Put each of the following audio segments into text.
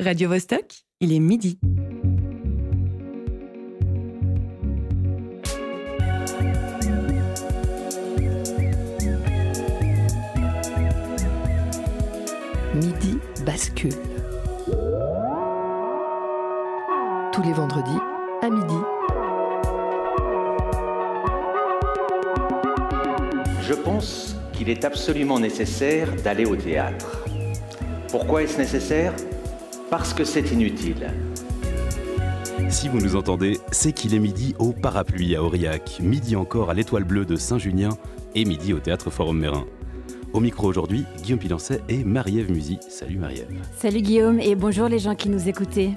Radio Vostok, il est midi. Midi bascule. Tous les vendredis à midi. Je pense qu'il est absolument nécessaire d'aller au théâtre. Pourquoi est-ce nécessaire? Parce que c'est inutile. Si vous nous entendez, c'est qu'il est midi au Parapluie à Aurillac, midi encore à l'Étoile Bleue de Saint-Junien et midi au Théâtre Forum Mérin. Au micro aujourd'hui, Guillaume Pilancet et Marie-Ève Musy. Salut Marie-Ève. Salut Guillaume et bonjour les gens qui nous écoutaient.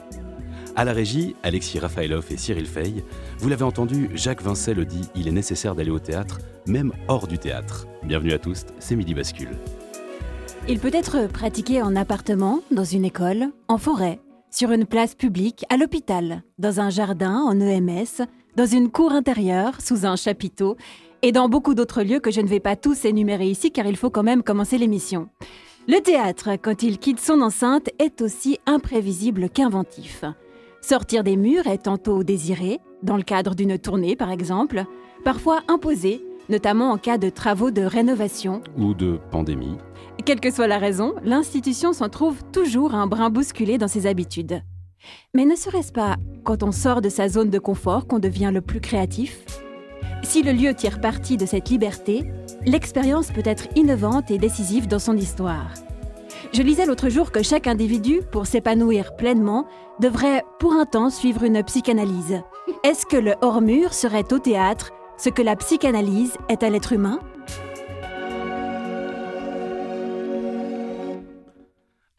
À la régie, Alexis Rafaelov et Cyril Fay. Vous l'avez entendu, Jacques Vincel le dit, il est nécessaire d'aller au théâtre, même hors du théâtre. Bienvenue à tous, c'est Midi Bascule. Il peut être pratiqué en appartement, dans une école, en forêt, sur une place publique, à l'hôpital, dans un jardin, en EMS, dans une cour intérieure, sous un chapiteau, et dans beaucoup d'autres lieux que je ne vais pas tous énumérer ici car il faut quand même commencer l'émission. Le théâtre, quand il quitte son enceinte, est aussi imprévisible qu'inventif. Sortir des murs est tantôt désiré, dans le cadre d'une tournée par exemple, parfois imposé, notamment en cas de travaux de rénovation. Ou de pandémie. Quelle que soit la raison, l'institution s'en trouve toujours un brin bousculé dans ses habitudes. Mais ne serait-ce pas quand on sort de sa zone de confort qu'on devient le plus créatif? Si le lieu tire parti de cette liberté, l'expérience peut être innovante et décisive dans son histoire. Je lisais l'autre jour que chaque individu, pour s'épanouir pleinement, devrait pour un temps suivre une psychanalyse. Est-ce que le hors-mur serait au théâtre ce que la psychanalyse est à l'être humain?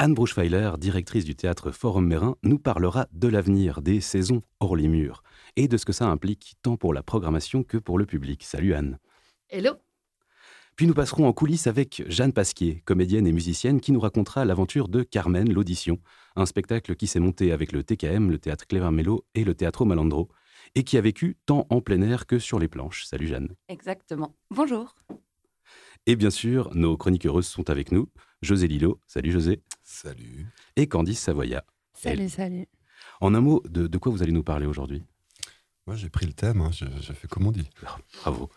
Anne Bruchweiler, directrice du théâtre Forum Mérin, nous parlera de l'avenir des saisons hors les murs et de ce que ça implique tant pour la programmation que pour le public. Salut Anne. Hello. Puis nous passerons en coulisses avec Jeanne Pasquier, comédienne et musicienne, qui nous racontera l'aventure de Carmen, l'audition, un spectacle qui s'est monté avec le TKM, le théâtre Cléver Mello et le théâtre Malandro, et qui a vécu tant en plein air que sur les planches. Salut Jeanne. Exactement. Bonjour. Et bien sûr, nos chroniqueuses sont avec nous. José Lilo. Salut José. Salut. Et Candice Savoya. Salut, salut. En un mot, de, de quoi vous allez nous parler aujourd'hui? Moi, j'ai pris le thème, hein, je, je fais comme on dit. Bravo.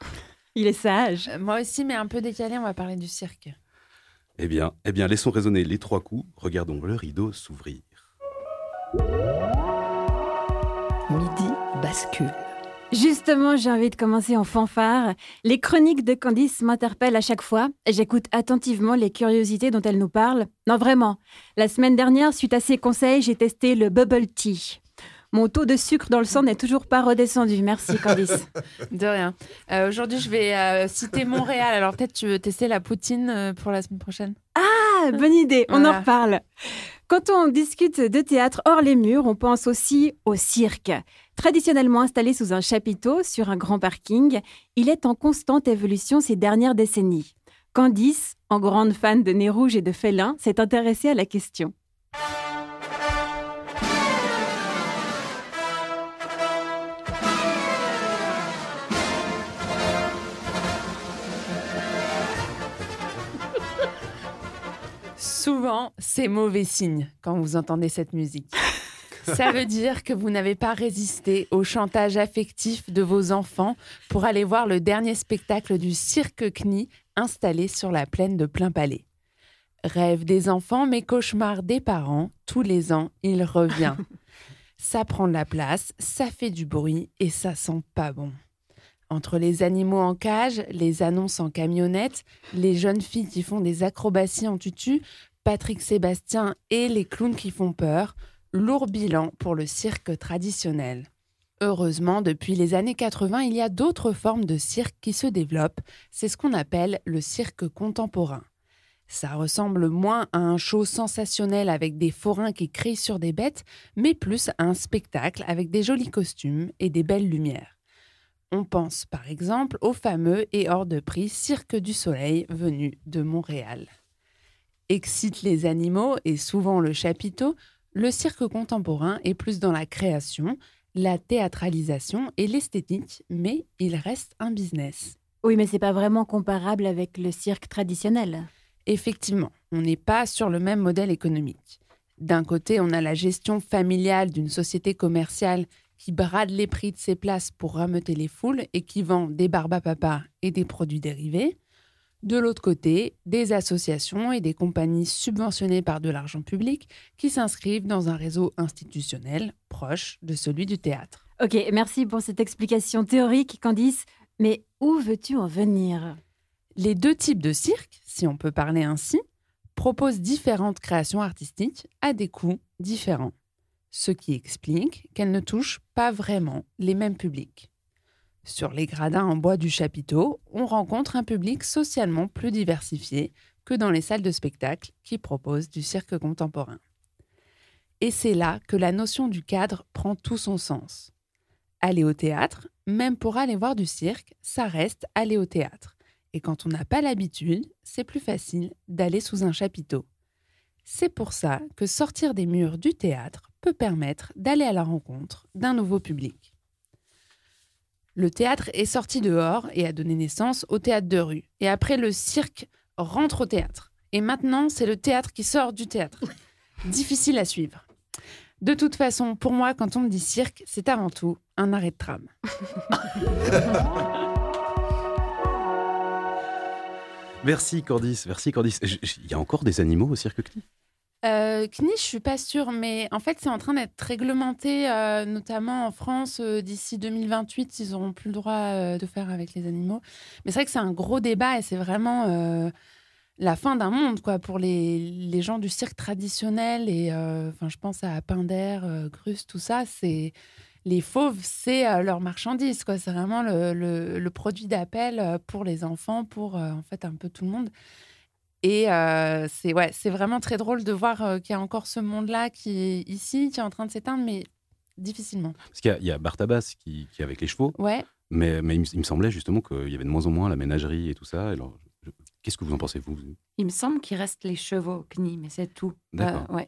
Il est sage. Euh, moi aussi, mais un peu décalé, on va parler du cirque. Eh bien, eh bien, laissons résonner les trois coups. Regardons le rideau s'ouvrir. Midi bascule. Justement, j'ai envie de commencer en fanfare. Les chroniques de Candice m'interpellent à chaque fois. J'écoute attentivement les curiosités dont elle nous parle. Non, vraiment. La semaine dernière, suite à ses conseils, j'ai testé le bubble tea. Mon taux de sucre dans le sang n'est toujours pas redescendu. Merci, Candice. De rien. Euh, Aujourd'hui, je vais euh, citer Montréal. Alors, peut-être tu veux tester la poutine euh, pour la semaine prochaine? Ah, bonne idée. On en reparle. Quand on discute de théâtre hors les murs, on pense aussi au cirque. Traditionnellement installé sous un chapiteau sur un grand parking, il est en constante évolution ces dernières décennies. Candice, en grande fan de nez rouge et de félins, s'est intéressée à la question. Souvent, c'est mauvais signe quand vous entendez cette musique. Ça veut dire que vous n'avez pas résisté au chantage affectif de vos enfants pour aller voir le dernier spectacle du Cirque Knie installé sur la plaine de Plein Palais. Rêve des enfants, mais cauchemar des parents, tous les ans, il revient. ça prend de la place, ça fait du bruit et ça sent pas bon. Entre les animaux en cage, les annonces en camionnette, les jeunes filles qui font des acrobaties en tutu, Patrick Sébastien et les clowns qui font peur, lourd bilan pour le cirque traditionnel. Heureusement, depuis les années 80, il y a d'autres formes de cirque qui se développent. C'est ce qu'on appelle le cirque contemporain. Ça ressemble moins à un show sensationnel avec des forains qui crient sur des bêtes, mais plus à un spectacle avec des jolis costumes et des belles lumières. On pense par exemple au fameux et hors de prix Cirque du Soleil venu de Montréal. Excite les animaux et souvent le chapiteau, le cirque contemporain est plus dans la création, la théâtralisation et l'esthétique, mais il reste un business. Oui, mais c'est pas vraiment comparable avec le cirque traditionnel. Effectivement, on n'est pas sur le même modèle économique. D'un côté, on a la gestion familiale d'une société commerciale qui brade les prix de ses places pour rameuter les foules et qui vend des barbes à papa et des produits dérivés. De l'autre côté, des associations et des compagnies subventionnées par de l'argent public qui s'inscrivent dans un réseau institutionnel proche de celui du théâtre. Ok, merci pour cette explication théorique, Candice. Mais où veux-tu en venir? Les deux types de cirques, si on peut parler ainsi, proposent différentes créations artistiques à des coûts différents, ce qui explique qu'elles ne touchent pas vraiment les mêmes publics. Sur les gradins en bois du chapiteau, on rencontre un public socialement plus diversifié que dans les salles de spectacle qui proposent du cirque contemporain. Et c'est là que la notion du cadre prend tout son sens. Aller au théâtre, même pour aller voir du cirque, ça reste aller au théâtre. Et quand on n'a pas l'habitude, c'est plus facile d'aller sous un chapiteau. C'est pour ça que sortir des murs du théâtre peut permettre d'aller à la rencontre d'un nouveau public. Le théâtre est sorti dehors et a donné naissance au théâtre de rue. Et après, le cirque rentre au théâtre. Et maintenant, c'est le théâtre qui sort du théâtre. Difficile à suivre. De toute façon, pour moi, quand on me dit cirque, c'est avant tout un arrêt de tram. Merci Cordis, merci Cordis. Il y a encore des animaux au cirque CNI Euh, CNI, je suis pas sûre, mais en fait, c'est en train d'être réglementé, euh, notamment en France. euh, D'ici 2028, ils auront plus le droit euh, de faire avec les animaux. Mais c'est vrai que c'est un gros débat et c'est vraiment euh, la fin d'un monde, quoi, pour les, gens du cirque traditionnel. Et euh, enfin, je pense à Pinder, euh, Grus, tout ça. C'est les fauves, c'est euh, leur marchandise. C'est vraiment le, le- produit d'appel euh, pour les enfants, pour euh, en fait un peu tout le monde. Et euh, c'est ouais, c'est vraiment très drôle de voir euh, qu'il y a encore ce monde-là qui est ici, qui est en train de s'éteindre, mais difficilement. Parce qu'il y a- il y a, Bartabas qui, qui est avec les chevaux, Ouais. mais, mais il, me, il me semblait justement qu'il y avait de moins en moins la ménagerie et tout ça. Alors, je- qu'est-ce que vous en pensez, vous? Il me semble qu'il reste les chevaux au CNI, mais c'est tout. D'accord. Euh, ouais.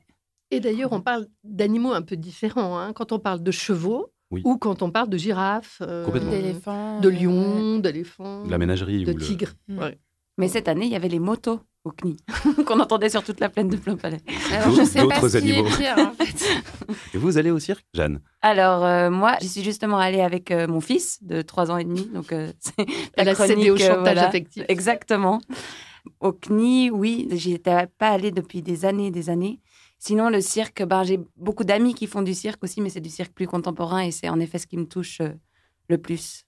Et d'ailleurs, on parle d'animaux un peu différents. hein, quand on parle de chevaux Oui. ou quand on parle de girafes, euh, de lions, d'éléphants, La ménagerie de ou tigres. Mm. Ouais. Mais cette année, il y avait les motos au CNI, qu'on entendait sur toute la plaine de Plain-Palais. ouais. Alors, je sais pas D'autres ce qui est animaux. pire, en fait. Et vous allez au cirque, Jeanne? Alors, euh, moi, j'y suis justement allée avec euh, mon fils de 3 ans et demi. Donc, euh, c'est Elle a cédé au euh, chantage voilà. affectif. Exactement. Au CNI, oui, j'y étais pas allée depuis des années et des années. Sinon, le cirque, ben, j'ai beaucoup d'amis qui font du cirque aussi, mais c'est du cirque plus contemporain et c'est en effet ce qui me touche le plus,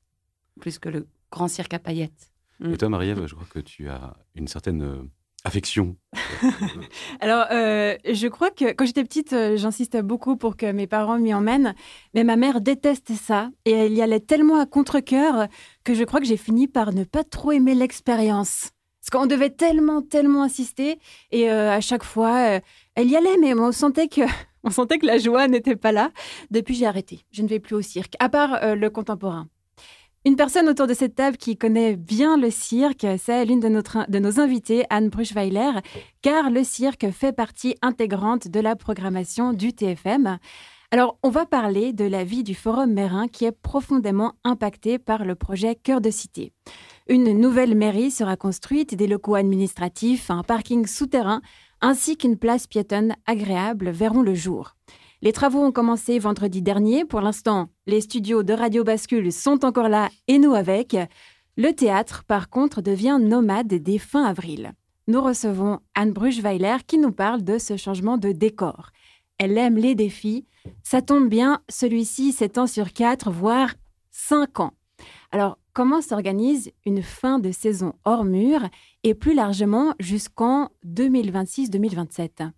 plus que le grand cirque à paillettes. Et toi, Marie-Ève, je crois que tu as une certaine euh, affection. Alors, euh, je crois que quand j'étais petite, euh, j'insistais beaucoup pour que mes parents m'y emmènent. Mais ma mère déteste ça. Et elle y allait tellement à contre-coeur que je crois que j'ai fini par ne pas trop aimer l'expérience. Parce qu'on devait tellement, tellement insister. Et à chaque fois, elle y allait, mais on sentait que. On sentait que la joie n'était pas là. Depuis, j'ai arrêté. Je ne vais plus au cirque, à part le contemporain. Une personne autour de cette table qui connaît bien le cirque, c'est l'une de, de nos invités, Anne Bruchweiler, car le cirque fait partie intégrante de la programmation du TFM. Alors, on va parler de la vie du Forum Mérin qui est profondément impacté par le projet Cœur de Cité. Une nouvelle mairie sera construite, des locaux administratifs, un parking souterrain ainsi qu'une place piétonne agréable verront le jour. Les travaux ont commencé vendredi dernier. Pour l'instant, les studios de Radio Bascule sont encore là et nous avec. Le théâtre, par contre, devient nomade dès fin avril. Nous recevons Anne Bruchweiler qui nous parle de ce changement de décor. Elle aime les défis. Ça tombe bien, celui-ci s'étend sur 4, voire 5 ans. Alors, comment s'organise une fin de saison hors mur et plus largement jusqu'en 2026-2027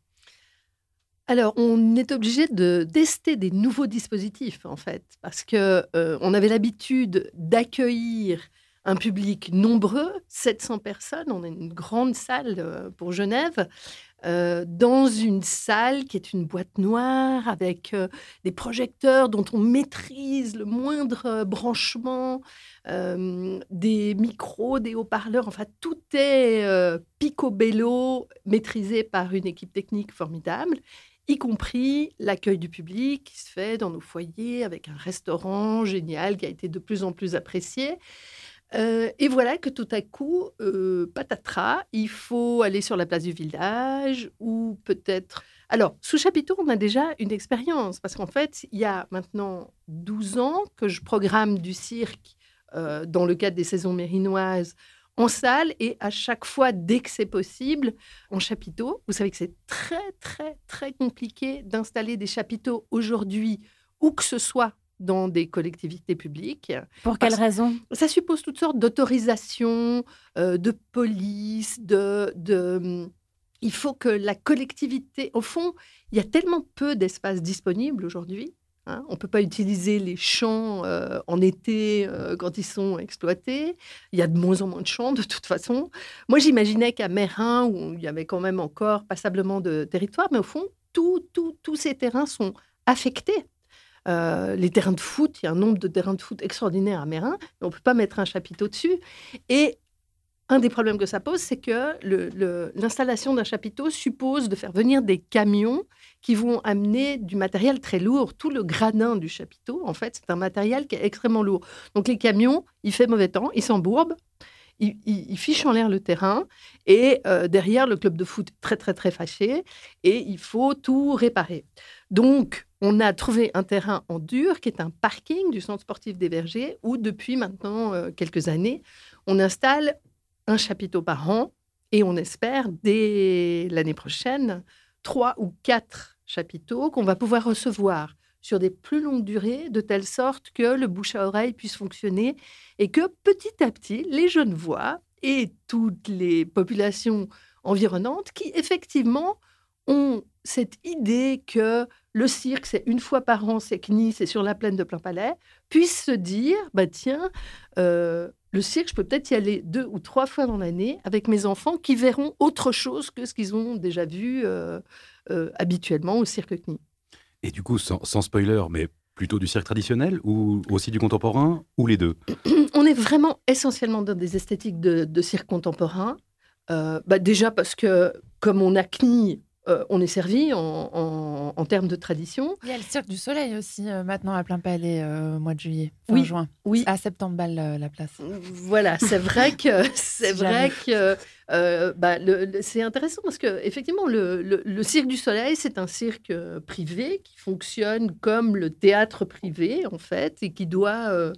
Alors, on est obligé de tester des nouveaux dispositifs, en fait, parce que euh, on avait l'habitude d'accueillir un public nombreux, 700 personnes. On a une grande salle euh, pour Genève, euh, dans une salle qui est une boîte noire avec des projecteurs dont on maîtrise le moindre branchement, des micros, des haut-parleurs. Enfin, tout est picobello, maîtrisé par une équipe technique formidable y compris l'accueil du public qui se fait dans nos foyers avec un restaurant génial qui a été de plus en plus apprécié. Euh, et voilà que tout à coup, euh, patatras, il faut aller sur la place du village ou peut-être Alors, sous chapiteau, on a déjà une expérience, parce qu'en fait, il y a maintenant 12 ans que je programme du cirque euh, dans le cadre des saisons mérinoises en salle et à chaque fois, dès que c'est possible, en chapiteau. Vous savez que c'est très, très, très compliqué d'installer des chapiteaux aujourd'hui, où que ce soit dans des collectivités publiques. Pour quelle raison? Ça suppose toutes sortes d'autorisations, euh, de police, de, de... Il faut que la collectivité... Au fond, il y a tellement peu d'espaces disponibles aujourd'hui Hein. on ne peut pas utiliser les champs euh, en été euh, quand ils sont exploités. Il y a de moins en moins de champs de toute façon. Moi, j'imaginais qu'à Mérin, où il y avait quand même encore passablement de territoire, mais au fond, tous ces terrains sont affectés. Euh, les terrains de foot, il y a un nombre de terrains de foot extraordinaire à mais on ne peut pas mettre un chapiteau dessus. Et un des problèmes que ça pose, c'est que l'installation d'un chapiteau suppose de faire venir des camions qui vont amener du matériel très lourd. Tout le gradin du chapiteau, en fait, c'est un matériel qui est extrêmement lourd. Donc les camions, il fait mauvais temps, ils s'embourbent, ils, fichent en l'air le terrain, et euh, derrière, le club de foot très, très, très fâché, et il faut tout réparer. Donc, on a trouvé un terrain en dur qui est un parking du centre sportif des Vergers, où depuis maintenant euh, quelques années, on installe un chapiteau par an, et on espère, dès l'année prochaine, trois ou quatre chapiteaux qu'on va pouvoir recevoir sur des plus longues durées, de telle sorte que le bouche à oreille puisse fonctionner et que petit à petit, les jeunes voix et toutes les populations environnantes qui, effectivement, ont cette idée que le cirque, c'est une fois par an, c'est CNI, c'est sur la plaine de Plein Palais, puissent se dire, bah tiens, euh, le cirque, je peux peut-être y aller deux ou trois fois dans l'année avec mes enfants qui verront autre chose que ce qu'ils ont déjà vu euh, euh, habituellement au cirque CNI. Et du coup, sans, spoiler, mais plutôt du cirque traditionnel ou aussi du contemporain ou les deux? On est vraiment essentiellement dans des esthétiques de, cirque contemporain. Euh, bah déjà parce que comme on a CNI euh, on est servi en, termes de tradition. Il y a le Cirque du Soleil aussi euh, maintenant à plein palais euh, au mois de juillet, fin juin. Oui. À septembre la place. Voilà, c'est vrai que c'est vrai que bah, c'est intéressant parce que effectivement le, le Cirque du Soleil c'est un cirque privé qui fonctionne comme le théâtre privé en fait et qui doit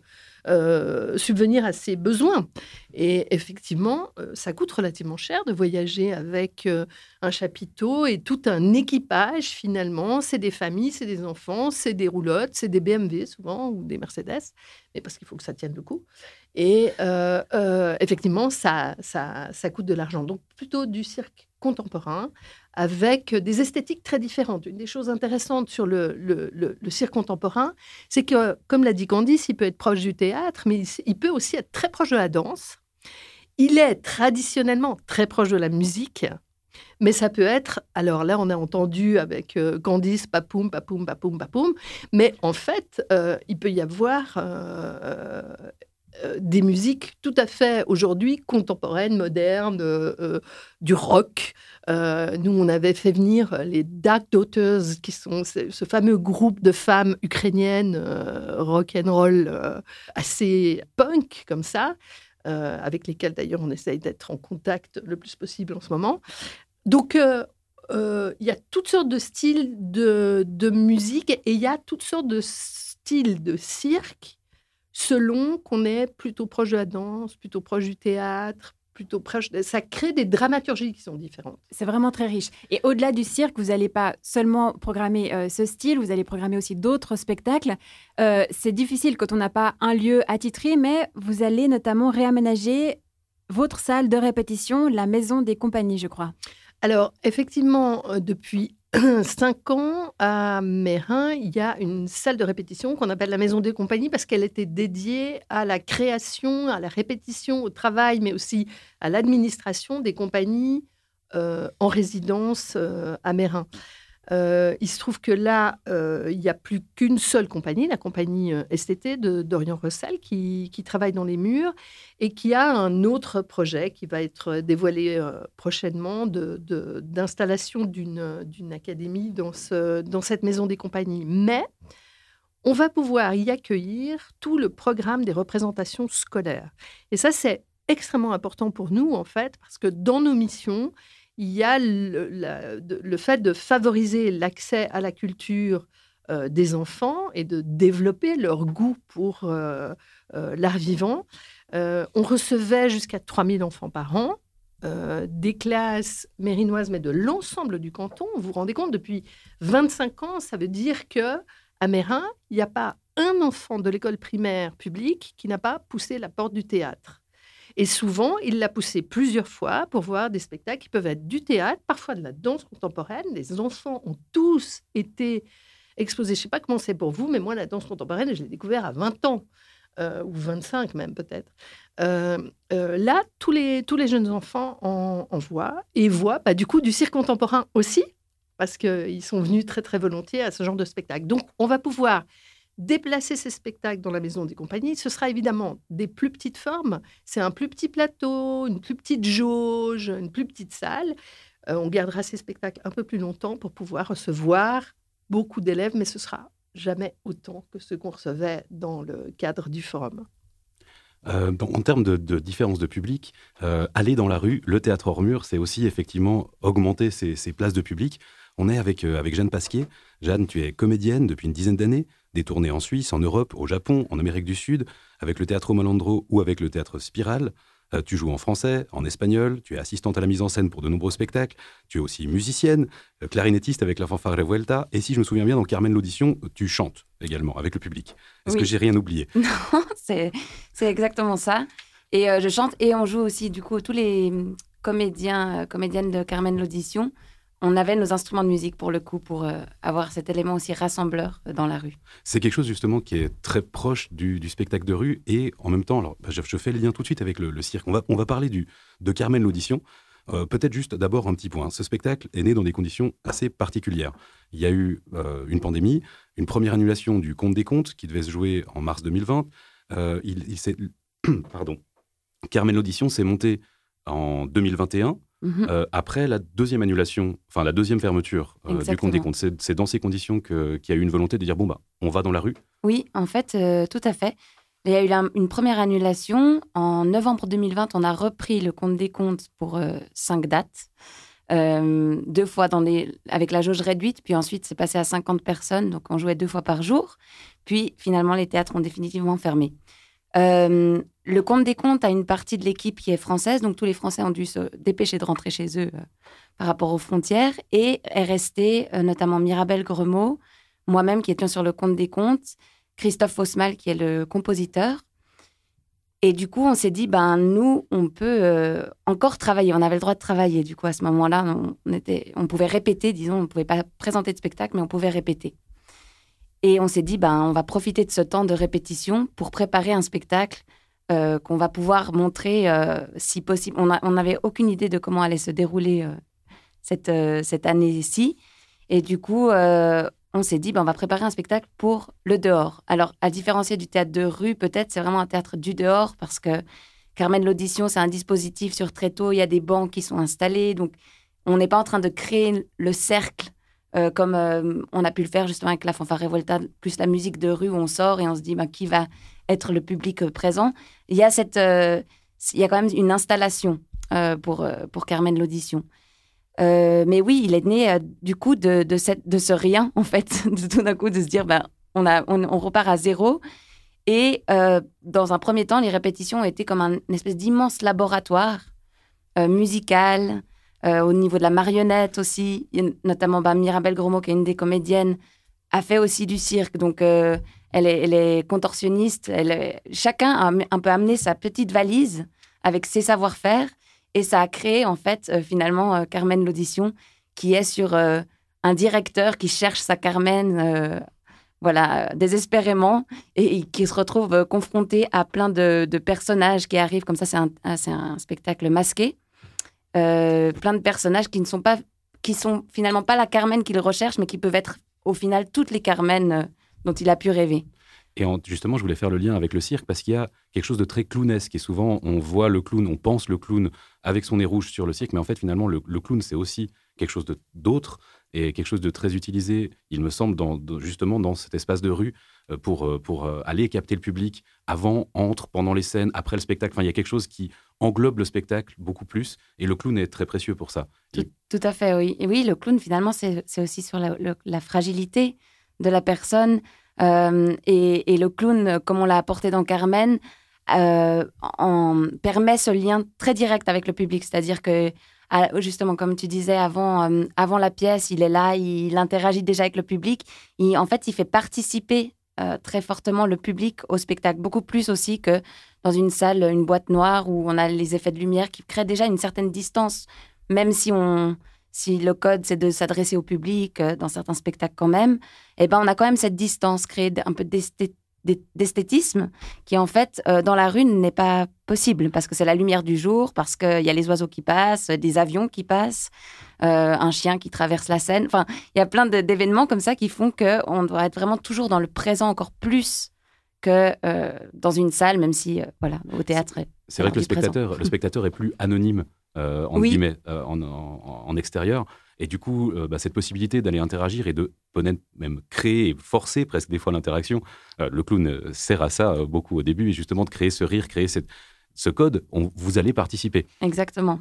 euh, subvenir à ses besoins. Et effectivement, euh, ça coûte relativement cher de voyager avec euh, un chapiteau et tout un équipage finalement. C'est des familles, c'est des enfants, c'est des roulottes, c'est des BMW souvent ou des Mercedes, mais parce qu'il faut que ça tienne le coup. Et effectivement, ça, ça, ça coûte de l'argent. Donc plutôt du cirque contemporain avec des esthétiques très différentes. Une des choses intéressantes sur le, le, cirque contemporain, c'est que, comme l'a dit Candice, il peut être proche du théâtre, mais il, peut aussi être très proche de la danse. Il est traditionnellement très proche de la musique, mais ça peut être, alors là, on a entendu avec euh, Candice, papoum, papoum, papoum, papoum, mais en fait, euh, il peut y avoir euh, des musiques tout à fait aujourd'hui contemporaines, modernes, du rock, euh, nous, on avait fait venir les Dark Daughters, qui sont ce, fameux groupe de femmes ukrainiennes euh, rock and roll euh, assez punk comme ça, avec lesquelles d'ailleurs on essaye d'être en contact le plus possible en ce moment. Donc il y a toutes sortes de styles de musique et il y a toutes sortes de styles de cirque selon qu'on est plutôt proche de la danse, plutôt proche du théâtre, plutôt proche. Ça crée des dramaturgies qui sont différentes. C'est vraiment très riche. Et au-delà du cirque, vous n'allez pas seulement programmer euh, ce style, vous allez programmer aussi d'autres spectacles. Euh, c'est difficile quand on n'a pas un lieu attitré, mais vous allez notamment réaménager votre salle de répétition, la Maison des Compagnies, je crois. Alors, effectivement, euh, depuis cinq ans, à Mérin, il y a une salle de répétition qu'on appelle la Maison des Compagnies parce qu'elle était dédiée à la création, à la répétition, au travail, mais aussi à l'administration des compagnies euh, en résidence euh, à Mérin. Euh, il se trouve que là, euh, il n'y a plus qu'une seule compagnie, la compagnie euh, STT de Dorian Russell, qui, travaille dans les murs et qui a un autre projet qui va être dévoilé prochainement d'installation d'une académie dans, dans cette maison des compagnies. Mais on va pouvoir y accueillir tout le programme des représentations scolaires. Et ça, c'est extrêmement important pour nous, en fait, parce que dans nos missions, il y a le, fait de favoriser l'accès à la culture euh, des enfants et de développer leur goût pour euh, euh, l'art vivant. On recevait jusqu'à 3000 enfants par an, des classes mérinoises, mais de l'ensemble du canton. Vous vous rendez compte, depuis 25 ans, ça veut dire que à Mérin, il n'y a pas un enfant de l'école primaire publique qui n'a pas poussé la porte du théâtre. Et souvent, il l'a poussé plusieurs fois pour voir des spectacles qui peuvent être du théâtre, parfois de la danse contemporaine. Les enfants ont tous été exposés. Je ne sais pas comment c'est pour vous, mais moi, la danse contemporaine, je l'ai découvert à 20 ans, euh, ou 25 même peut-être. Euh, euh, là, tous les, tous les jeunes enfants en, en voient, et voient bah, du coup du cirque contemporain aussi, parce qu'ils sont venus très très volontiers à ce genre de spectacle. Donc, on va pouvoir déplacer ces spectacles dans la maison des compagnies. Ce sera évidemment des plus petites formes. C'est un plus petit plateau, une plus petite jauge, une plus petite salle. Euh, on gardera ces spectacles un peu plus longtemps pour pouvoir recevoir beaucoup d'élèves, mais ce sera jamais autant que ce qu'on recevait dans le cadre du forum. Euh, en termes de, différence de public, euh, aller dans la rue, le théâtre hors mur, c'est aussi effectivement augmenter ses, places de public. On est avec, avec Jeanne Pasquier. Jeanne, tu es comédienne depuis une dizaine d'années, des tournées en Suisse, en Europe, au Japon, en Amérique du Sud, avec le théâtre Malandro ou avec le théâtre Spirale. Euh, tu joues en français, en espagnol, tu es assistante à la mise en scène pour de nombreux spectacles, tu es aussi musicienne, euh, clarinettiste avec la fanfare Revuelta, et si je me souviens bien, dans Carmen l'audition, tu chantes également avec le public. Est-ce Oui. que j'ai rien oublié? Non, c'est exactement ça. Et euh, je chante et on joue aussi, du coup, tous les hum, comédiens, comédiennes de Carmen l'audition. On avait nos instruments de musique pour le coup, pour euh, avoir cet élément aussi rassembleur euh, dans la rue. C'est quelque chose justement qui est très proche du, spectacle de rue et en même temps, alors bah, je, fais le lien tout de suite avec le, cirque. On va, parler du, de Carmen l'audition. Euh, Peut-être juste d'abord un petit point. Ce spectacle est né dans des conditions assez particulières. Il y a eu une pandémie, une première annulation du Conte des Comptes qui devait se jouer en mars 2020. Euh, il, il pardon. Carmen l'audition s'est montée en 2021 Mhm. euh, après la deuxième annulation, enfin la deuxième fermeture euh, du Conte des. Comptes. C'est dans ces conditions qu'il y a eu une volonté de dire bon bah on va dans la rue. Oui, en fait, euh, tout à fait. Il y a eu la- une première annulation. En novembre 2020, on a repris le compte des comptes pour cinq dates. Deux fois dans les... avec la jauge réduite, puis ensuite c'est passé à 50 personnes, donc on jouait deux fois par jour. Puis finalement, les théâtres ont définitivement fermé. Euh, le compte des comptes a une partie de l'équipe qui est française, donc tous les Français ont dû se dépêcher de rentrer chez eux euh, par rapport aux frontières. Et resté euh, notamment Mirabel Gremaud, moi-même qui étions sur le compte des comptes, Christophe Fosmal qui est le compositeur. Et du coup, on s'est dit, ben nous, on peut encore travailler. On avait le droit de travailler. Du coup, à ce moment-là, on, on pouvait répéter, disons, on ne pouvait pas présenter de spectacle, mais on pouvait répéter. Et on s'est dit, ben on va profiter de ce temps de répétition pour préparer un spectacle euh, qu'on va pouvoir montrer euh, si possible. On n'avait aucune idée de comment allait se dérouler euh, cette, cette année-ci. Et du coup, on s'est dit, ben, on va préparer un spectacle pour le dehors. Alors, à différencier du théâtre de rue, peut-être, c'est vraiment un théâtre du dehors parce que Carmen l'audition, c'est un dispositif sur tréteau, il y a des bancs qui sont installés. Donc, on n'est pas en train de créer le cercle euh, comme euh, on a pu le faire justement avec la fanfare Revolta, plus la musique de rue où on sort et on se dit ben, qui va être le public euh, présent. Il y a, cette, il y a quand même une installation pour, pour Carmen l'audition. Mais oui, il est né du coup de, de, cette, de ce rien, en fait, de tout d'un coup de se dire, ben, on, a, on, repart à zéro. Et dans un premier temps, les répétitions été comme un, une espèce d'immense laboratoire musical, au niveau de la marionnette aussi. Notamment ben, Mirabel Gromo, qui est une des comédiennes, a fait aussi du cirque. Donc, euh, elle, est, elle est contorsionniste. Elle chacun a un peu amené sa petite valise avec ses savoir-faire. Et ça a créé, en fait, euh, finalement, euh, Carmen l'audition, qui est sur euh, un directeur qui cherche sa Carmen, euh, voilà, euh, désespérément, et, qui se retrouve euh, confronté à plein de, personnages qui arrivent. Comme ça, c'est un, c'est un spectacle masqué. Euh, plein de personnages qui ne sont pas, qui sont finalement pas la Carmen qu'il recherche, mais qui peuvent être au final toutes les Carmen euh, dont il a pu rêver. Et en- justement, je voulais faire le lien avec le cirque parce qu'il y a quelque chose de très clownesque. Et souvent, on voit le clown, on pense le clown avec son nez rouge sur le cirque, mais en fait, finalement, le, clown, c'est aussi quelque chose d'autre. est quelque chose de très utilisé, il me semble, justement dans cet espace de rue euh, pour, pour aller capter le public avant, entre, pendant les scènes, après le spectacle. Enfin, il y a quelque chose qui englobe le spectacle beaucoup plus et le clown est très précieux pour ça. Tout, à fait, oui. Et oui, le clown, finalement, c'est aussi sur la, fragilité de la personne. Euh, et, et le clown, comme on l'a apporté dans Carmen, euh, permet ce lien très direct avec le public. C'est-à-dire que, justement, comme tu disais, avant, euh, avant la pièce, il est là, il interagit déjà avec le public. Il- en fait, il fait participer euh, très fortement le public au spectacle, beaucoup plus aussi que dans une salle, une boîte noire où on a les effets de lumière qui créent déjà une certaine distance, même si on, si le code c'est de s'adresser au public euh, dans certains spectacles quand même, eh ben on a quand même cette distance, créer d- un peu d'esthé- d'es- d'esthétisme qui en fait euh, dans la rue n'est pas possible parce que c'est la lumière du jour, parce qu'il y a les oiseaux qui passent, des avions qui passent, euh, un chien qui traverse la scène. Enfin, il y a plein d'événements comme ça qui font que on doit être vraiment toujours dans le présent encore plus que euh, dans une salle, même si voilà au théâtre. C'est vrai que le présent. spectateur, le spectateur est plus anonyme, euh, en Oui. guillemets, euh, en, en- en extérieur. Et du coup, euh, bah, cette possibilité d'aller interagir et de peut-être même créer et forcer presque des fois l'interaction, euh, le clown euh, sert à ça euh, beaucoup au début, et justement de créer ce rire, créer cette- ce code, on- vous allez participer. Exactement.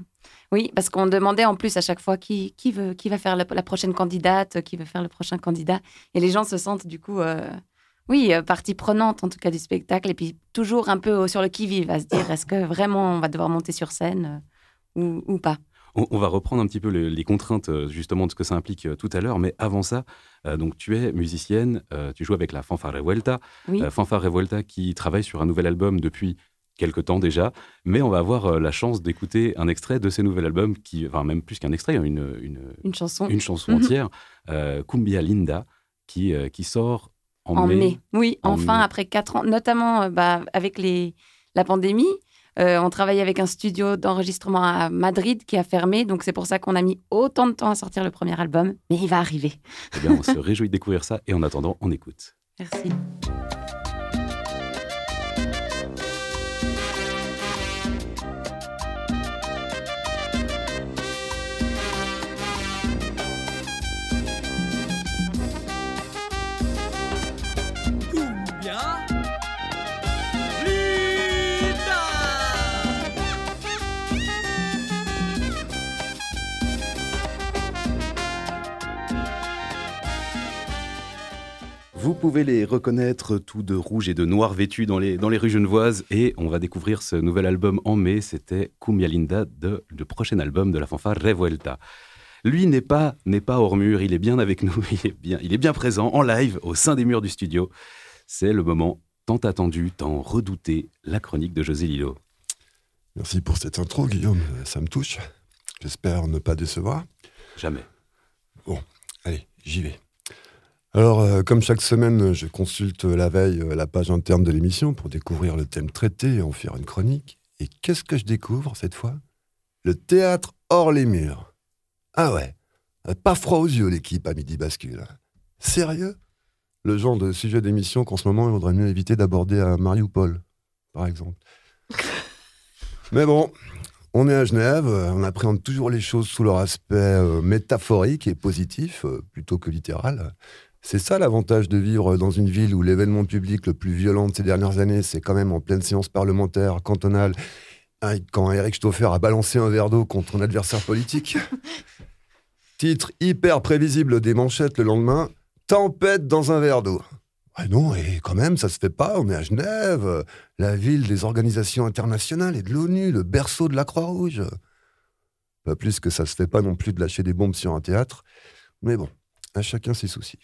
Oui, parce qu'on demandait en plus à chaque fois qui, qui, veut, qui va faire la, la prochaine candidate, qui veut faire le prochain candidat. Et les gens se sentent du coup, oui, partie prenante en tout cas du spectacle. Et puis toujours un peu sur le qui-vive, à se dire est-ce que vraiment on va devoir monter sur scène ou, ou pas. On, on va reprendre un petit peu le- les contraintes euh, justement de ce que ça implique euh, tout à l'heure, mais avant ça, euh, donc tu es musicienne, euh, tu joues avec la Fanfare Revuelta, Oui. Euh, Fanfare Revuelta qui travaille sur un nouvel album depuis quelque temps déjà, mais on va avoir la chance d'écouter un extrait de ces nouvel album, qui, enfin même plus qu'un extrait, hein, une, une, Une chanson une chanson Mhm. entière, Cumbia Linda, qui, qui sort en, en mai. Oui, En enfin, mai. après quatre ans, notamment bah, avec les, la pandémie. Euh, on travaillait avec un studio d'enregistrement à Madrid qui a fermé, donc c'est pour ça qu'on a mis autant de temps à sortir le premier album, mais il va arriver. Eh bien, on se réjouit de découvrir ça, et en attendant, on écoute. Merci. Pouvez les reconnaître tous de rouge et de noir vêtus dans les, dans les rues genevoises et on va découvrir ce nouvel album en mai. C'était Cumbia Linda, de, le prochain album de la fanfare Revuelta. Lui n'est pas, n'est pas hors mur, il est bien avec nous, il est bien, il est bien présent en live au sein des murs du studio. C'est le moment tant attendu, tant redouté, la chronique de José Lillo. Merci pour cette intro, Guillaume. Ça me touche. J'espère ne pas décevoir. Jamais. Allez, j'y vais. Alors, euh, comme chaque semaine, je consulte la veille euh, la page interne de l'émission pour découvrir le thème traité et en faire une chronique. Et qu'est-ce que je découvre cette fois? Le théâtre hors les murs. Ah ouais, euh, pas froid aux yeux l'équipe à midi bascule. Sérieux? Le genre de sujet d'émission qu'en ce moment, il vaudrait mieux éviter d'aborder à Mariupol, par exemple. Mais bon, on est à Genève, on appréhende toujours les choses sous leur aspect euh, métaphorique et positif, euh, plutôt que littéral. C'est ça l'avantage de vivre dans une ville où l'événement public le plus violent de ces dernières années, c'est quand même en pleine séance parlementaire cantonale, hein, quand Eric Stoffer a balancé un verre d'eau contre un adversaire politique. Titre hyper prévisible des manchettes le lendemain, Tempête dans un verre d'eau. Ah non, et quand même, ça se fait pas, on est à Genève, la ville des organisations internationales et de l'ONU, le berceau de la Croix-Rouge. Pas plus que ça se fait pas non plus de lâcher des bombes sur un théâtre. Mais bon, à chacun ses soucis.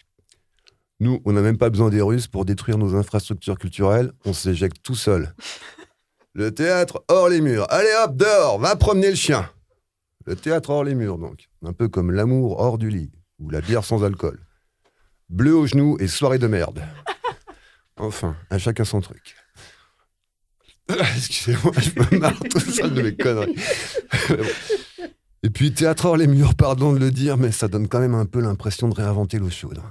Nous, on n'a même pas besoin des Russes pour détruire nos infrastructures culturelles, on s'éjecte tout seul. Le théâtre hors les murs. Allez hop, dehors, va promener le chien. Le théâtre hors les murs, donc. Un peu comme l'amour hors du lit, ou la bière sans alcool. Bleu aux genoux et soirée de merde. Enfin, à chacun son truc. Excusez-moi, je me marre tout seul de mes conneries. Et puis, théâtre hors les murs, pardon de le dire, mais ça donne quand même un peu l'impression de réinventer l'eau chaude.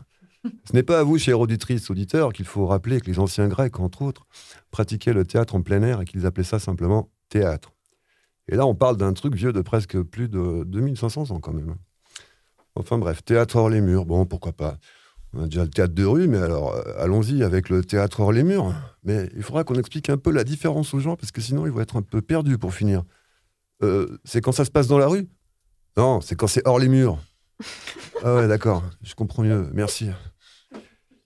Ce n'est pas à vous, chers auditrices, auditeurs, qu'il faut rappeler que les anciens Grecs, entre autres, pratiquaient le théâtre en plein air et qu'ils appelaient ça simplement théâtre. Et là, on parle d'un truc vieux de presque plus de 2500 ans quand même. Enfin bref, théâtre hors les murs, bon, pourquoi pas. On a déjà le théâtre de rue, mais alors euh, allons-y avec le théâtre hors les murs. Mais il faudra qu'on explique un peu la différence aux gens, parce que sinon ils vont être un peu perdus pour finir. Euh, c'est quand ça se passe dans la rue? Non, c'est quand c'est hors les murs. Ah ouais, d'accord, je comprends mieux, merci.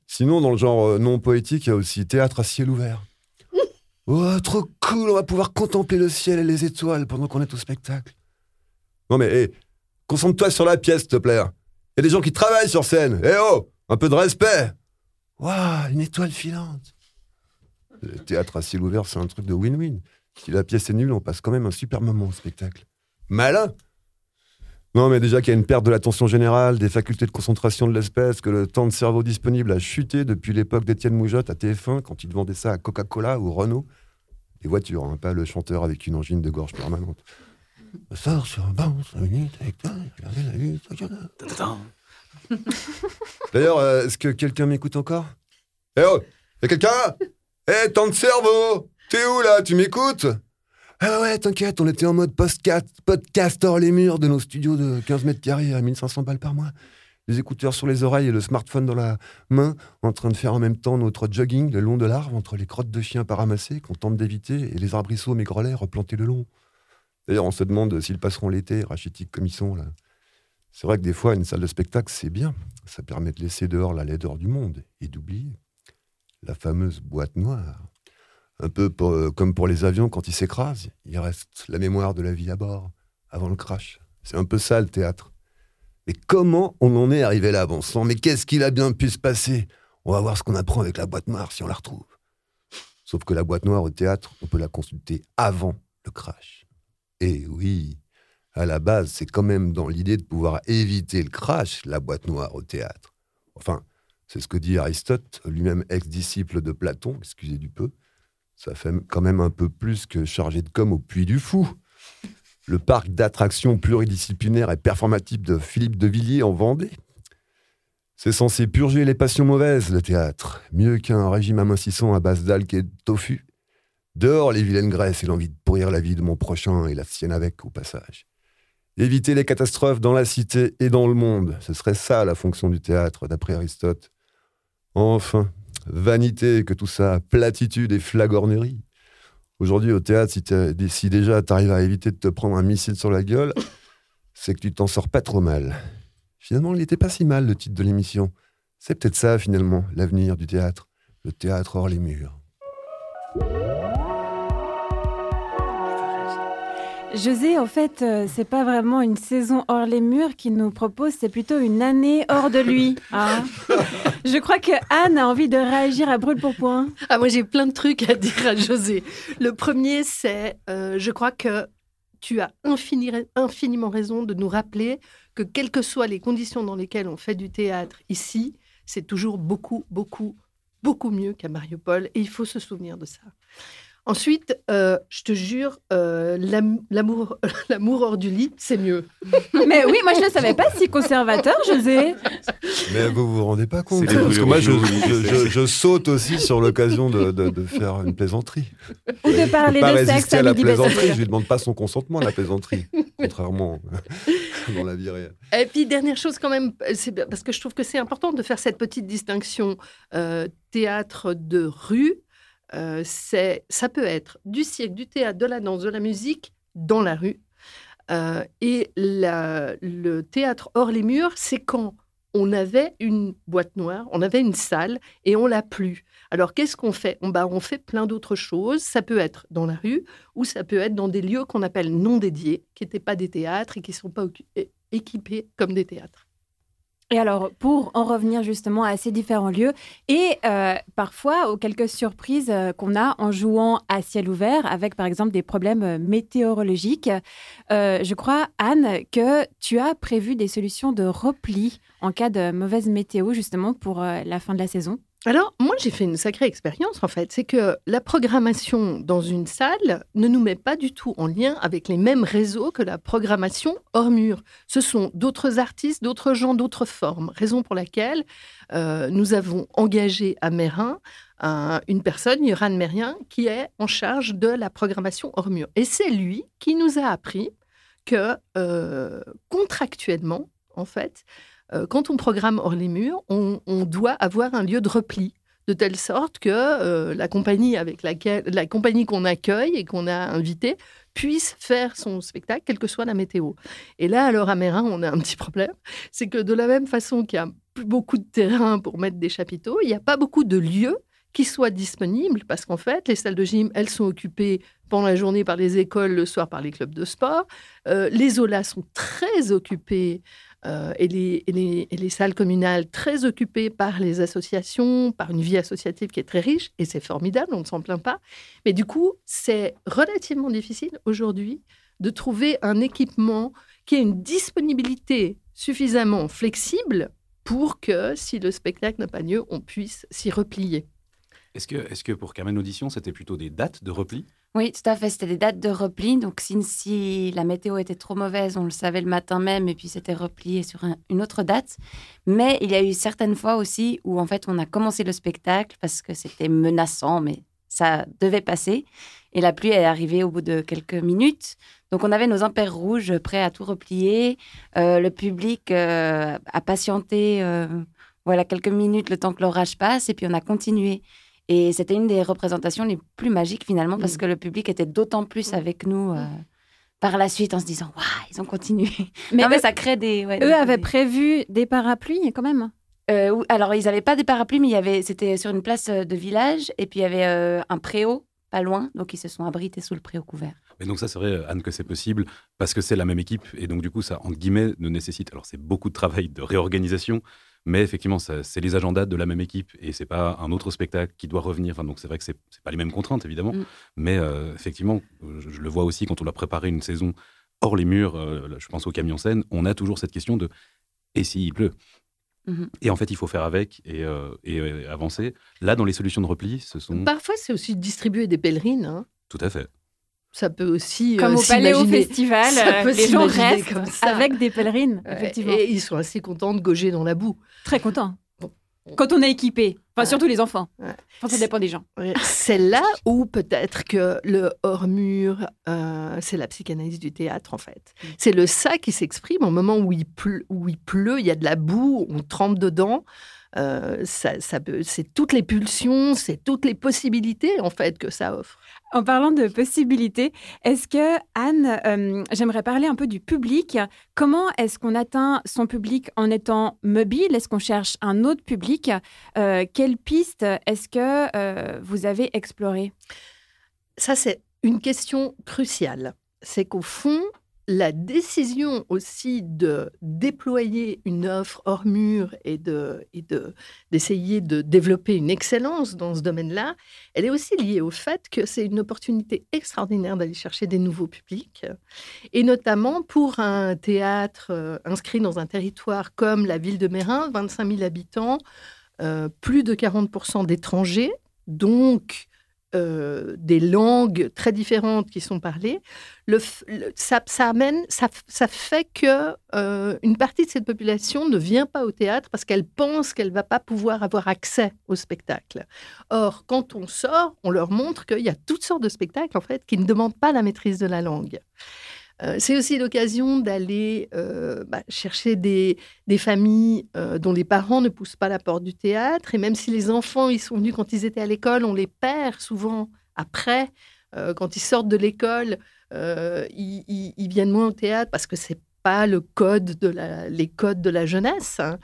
Sinon, dans le genre euh, non poétique, il y a aussi théâtre à ciel ouvert. Oh, trop cool, on va pouvoir contempler le ciel et les étoiles pendant qu'on est au spectacle. Non mais, hé, concentre-toi sur la pièce, s'il te plaît. Il y a des gens qui travaillent sur scène. Eh oh, un peu de respect. Waouh, une étoile filante. Le théâtre à ciel ouvert, c'est un truc de win-win. Si la pièce est nulle, on passe quand même un super moment au spectacle. Malin Non, mais déjà qu'il y a une perte de l'attention générale, des facultés de concentration de l'espèce, que le temps de cerveau disponible a chuté depuis l'époque d'Étienne Moujotte à TF1, quand il vendait ça à Coca-Cola ou Renault. Les voitures, hein, pas le chanteur avec une angine de gorge permanente. Sors sur un banc, minutes avec toi, la vue. D'ailleurs, euh, est-ce que quelqu'un m'écoute encore? Eh oh Y'a quelqu'un? Eh, temps de cerveau T'es où là? Tu m'écoutes? Ah ouais, t'inquiète, on était en mode podcast, podcast hors les murs de nos studios de 15 mètres carrés à 1500 balles par mois. Les écouteurs sur les oreilles et le smartphone dans la main, en train de faire en même temps notre jogging le long de l'arbre entre les crottes de chiens pas ramassées qu'on tente d'éviter et les arbrisseaux maigrelets replantés le long. D'ailleurs, on se demande s'ils passeront l'été, rachitiques comme ils sont là. C'est vrai que des fois, une salle de spectacle, c'est bien. Ça permet de laisser dehors la laideur du monde et d'oublier la fameuse boîte noire. Un peu euh, comme pour les avions quand ils s'écrasent, il reste la mémoire de la vie à bord, avant le crash. C'est un peu ça le théâtre. Mais comment on en est arrivé là, bon sang? Mais qu'est-ce qu'il a bien pu se passer? On va voir ce qu'on apprend avec la boîte noire si on la retrouve. Sauf que la boîte noire au théâtre, on peut la consulter avant le crash. Et oui, à la base, c'est quand même dans l'idée de pouvoir éviter le crash, la boîte noire au théâtre. Enfin, c'est ce que dit Aristote, lui-même ex-disciple de Platon, excusez du peu. Ça fait quand même un peu plus que chargé de com au Puy du Fou. Le parc d'attractions pluridisciplinaires et performatif de Philippe de Villiers en Vendée. C'est censé purger les passions mauvaises, le théâtre. Mieux qu'un régime amincissant à base d'algues et de tofu. Dehors les vilaines graisses et l'envie de pourrir la vie de mon prochain et la sienne avec, au passage. Éviter les catastrophes dans la cité et dans le monde. Ce serait ça la fonction du théâtre, d'après Aristote. Enfin, vanité que tout ça, platitude et flagornerie. Aujourd'hui, au théâtre, si, déjà tu arrives à éviter de te prendre un missile sur la gueule, c'est que tu t'en sors pas trop mal. Finalement, il n'était pas si mal le titre de l'émission. C'est peut-être ça, finalement, l'avenir du théâtre. Le théâtre hors les murs. José, en fait, euh, c'est pas vraiment une saison hors les murs qu'il nous propose, c'est plutôt une année hors de lui. hein. Je crois que Anne a envie de réagir à brûle pour point. Ah, moi, j'ai plein de trucs à dire à José. Le premier, c'est, euh, je crois que tu as infini- infiniment raison de nous rappeler que quelles que soient les conditions dans lesquelles on fait du théâtre ici, c'est toujours beaucoup, beaucoup, beaucoup mieux qu'à Mariupol. Et il faut se souvenir de ça. Ensuite, euh, je te jure, euh, l'am- l'amour, hors du lit, c'est mieux. Mais oui, moi je ne savais pas si conservateur, José. Mais vous vous rendez pas compte les Parce que moi, je, saute aussi sur l'occasion de, de- de faire une plaisanterie. Ou de parler pas de sexe à à la plaisanterie. Je lui demande pas son consentement à la plaisanterie, contrairement dans la vie réelle. Et puis, dernière chose quand même, parce que je trouve que c'est important de faire cette petite distinction euh, théâtre de rue. Euh, c'est, ça peut être du cirque, du théâtre, de la danse, de la musique dans la rue. Euh, et le théâtre hors les murs, c'est quand on avait une boîte noire, on avait une salle et on l'a plus. Alors qu'est-ce qu'on fait? On, bah, on fait plein d'autres choses. Ça peut être dans la rue ou ça peut être dans des lieux qu'on appelle non dédiés, qui n'étaient pas des théâtres et qui ne sont pas équipés comme des théâtres. Et alors, pour en revenir justement à ces différents lieux, et euh, parfois aux quelques surprises euh, qu'on a en jouant à ciel ouvert, avec par exemple des problèmes euh, météorologiques, je crois, Anne, que tu as prévu des solutions de repli en cas de mauvaise météo, justement, pour la fin de la saison? Alors, moi, j'ai fait une sacrée expérience, en fait. C'est que la programmation dans une salle ne nous met pas du tout en lien avec les mêmes réseaux que la programmation hors mur. Ce sont d'autres artistes, d'autres gens, d'autres formes. Raison pour laquelle euh, nous avons engagé à Mérin un- une personne, Yoran Mérien, qui est en charge de la programmation hors mur. Et c'est lui qui nous a appris que euh, contractuellement, en fait, euh, quand on programme hors les murs, on, doit avoir un lieu de repli de telle sorte que euh, la compagnie avec laquelle la compagnie qu'on accueille et qu'on a invitée puisse faire son spectacle, quelle que soit la météo. Et là, à Mérin, on a un petit problème, c'est que de la même façon qu'il y a beaucoup de terrain pour mettre des chapiteaux, il n'y a pas beaucoup de lieux qui soient disponibles parce qu'en fait, les salles de gym, elles sont occupées pendant la journée par les écoles, le soir par les clubs de sport. Euh, les OLA sont très occupés euh, et, les, et, les, salles communales très occupées par les associations, par une vie associative qui est très riche, et c'est formidable, on ne s'en plaint pas. Mais du coup, c'est relativement difficile aujourd'hui de trouver un équipement qui ait une disponibilité suffisamment flexible pour que, si le spectacle n'a pas lieu, on puisse s'y replier. Est-ce que, est que pour Carmen Audition, c'était plutôt des dates de repli? Oui, tout à fait. C'était des dates de repli. Donc, si, si, la météo était trop mauvaise, on le savait le matin même, et puis c'était replié sur un, une autre date. Mais il y a eu certaines fois aussi où, en fait, on a commencé le spectacle parce que c'était menaçant, mais ça devait passer. Et la pluie est arrivée au bout de quelques minutes. Donc, on avait nos impairs rouges prêts à tout replier. Euh, le public euh, a patienté euh, voilà, quelques minutes le temps que l'orage passe, et puis on a continué. Et c'était une des représentations les plus magiques finalement parce que le public était d'autant plus avec nous euh, par la suite en se disant waouh ils ont continué. Mais, non, mais eux, ça crée des. Ouais, eux des- avaient prévu des parapluies quand même. Euh, alors ils n'avaient pas des parapluies mais il y avait c'était sur une place euh, de village et puis il y avait euh, un préau pas loin donc ils se sont abrités sous le préau couvert. Mais donc ça, c'est vrai, Anne, que c'est possible parce que c'est la même équipe et donc du coup, ça, entre guillemets, ne nécessite. Alors, c'est beaucoup de travail de réorganisation, mais effectivement, c'est les agendas de la même équipe et c'est pas un autre spectacle qui doit revenir. Enfin, donc c'est vrai que c'est pas les mêmes contraintes, évidemment, Mm. mais euh, effectivement, je, je le vois aussi quand on a préparé une saison hors les murs. euh, je pense au camion scène, on a toujours cette question de et s'il pleut? Mhm. Et en fait, il faut faire avec et, euh, et, euh, avancer. Là, dans les solutions de repli, ce sont Parfois, c'est aussi distribuer des pèlerines. hein. tout à fait. Ça peut aussi. Comme euh, au Paléo Festival, ça euh, peut les gens restent comme ça. avec des pèlerines, effectivement. Et ils sont assez contents de gauger dans la boue. Très contents. Bon. Quand on est équipé. Enfin, Ouais. surtout les enfants. Ouais. Enfin, ça dépend des gens. C'est là où peut-être que le hors-mur, euh, c'est la psychanalyse du théâtre, en fait. Mm. C'est le ça qui s'exprime au moment où il, pleut, où il pleut, il y a de la boue, on trempe dedans. Euh, ça, ça peut- c'est toutes les pulsions, c'est toutes les possibilités, en fait, que ça offre. En parlant de possibilités, est-ce que, Anne, euh, j'aimerais parler un peu du public. Comment est-ce qu'on atteint son public en étant mobile? Est-ce qu'on cherche un autre public? Euh, Quelle piste est-ce que euh, vous avez exploré Ça, c'est une question cruciale. C'est qu'au fond, la décision aussi de déployer une offre hors mur et de d'essayer de développer une excellence dans ce domaine-là, elle est aussi liée au fait que c'est une opportunité extraordinaire d'aller chercher des nouveaux publics et notamment pour un théâtre euh, inscrit dans un territoire comme la ville de Mérin, 25 000 habitants, euh, plus de 40% d'étrangers, donc euh, des langues très différentes qui sont parlées, le, ça, amène, ça fait que euh, une partie de cette population ne vient pas au théâtre parce qu'elle pense qu'elle va pas pouvoir avoir accès au spectacle. Or, quand on sort, on leur montre qu'il y a toutes sortes de spectacles en fait qui ne demandent pas la maîtrise de la langue. Euh, c'est aussi l'occasion d'aller euh, bah, chercher des, familles euh, dont les parents ne poussent pas la porte du théâtre. Et même si les enfants, ils sont venus quand ils étaient à l'école, on les perd souvent après. Quand ils sortent de l'école, ils, viennent moins au théâtre parce que c'est pas le code de la, les codes de la jeunesse. hein.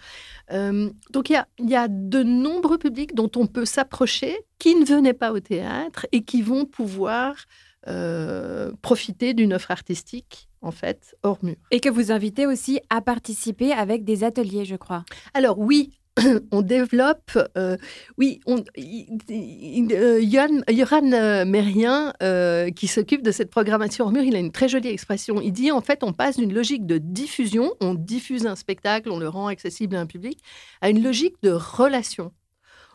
Donc il y y a de nombreux publics dont on peut s'approcher qui ne venaient pas au théâtre et qui vont pouvoir euh, profiter d'une offre artistique en fait hors mur. Et que vous invitez aussi à participer avec des ateliers, je crois. Alors oui, on développe, euh, oui, on, euh, euh, Mérien, euh, qui s'occupe de cette programmation hors mur, il a une très jolie expression. Il dit en fait, on passe d'une logique de diffusion, on diffuse un spectacle, on le rend accessible à un public, à une logique de relation.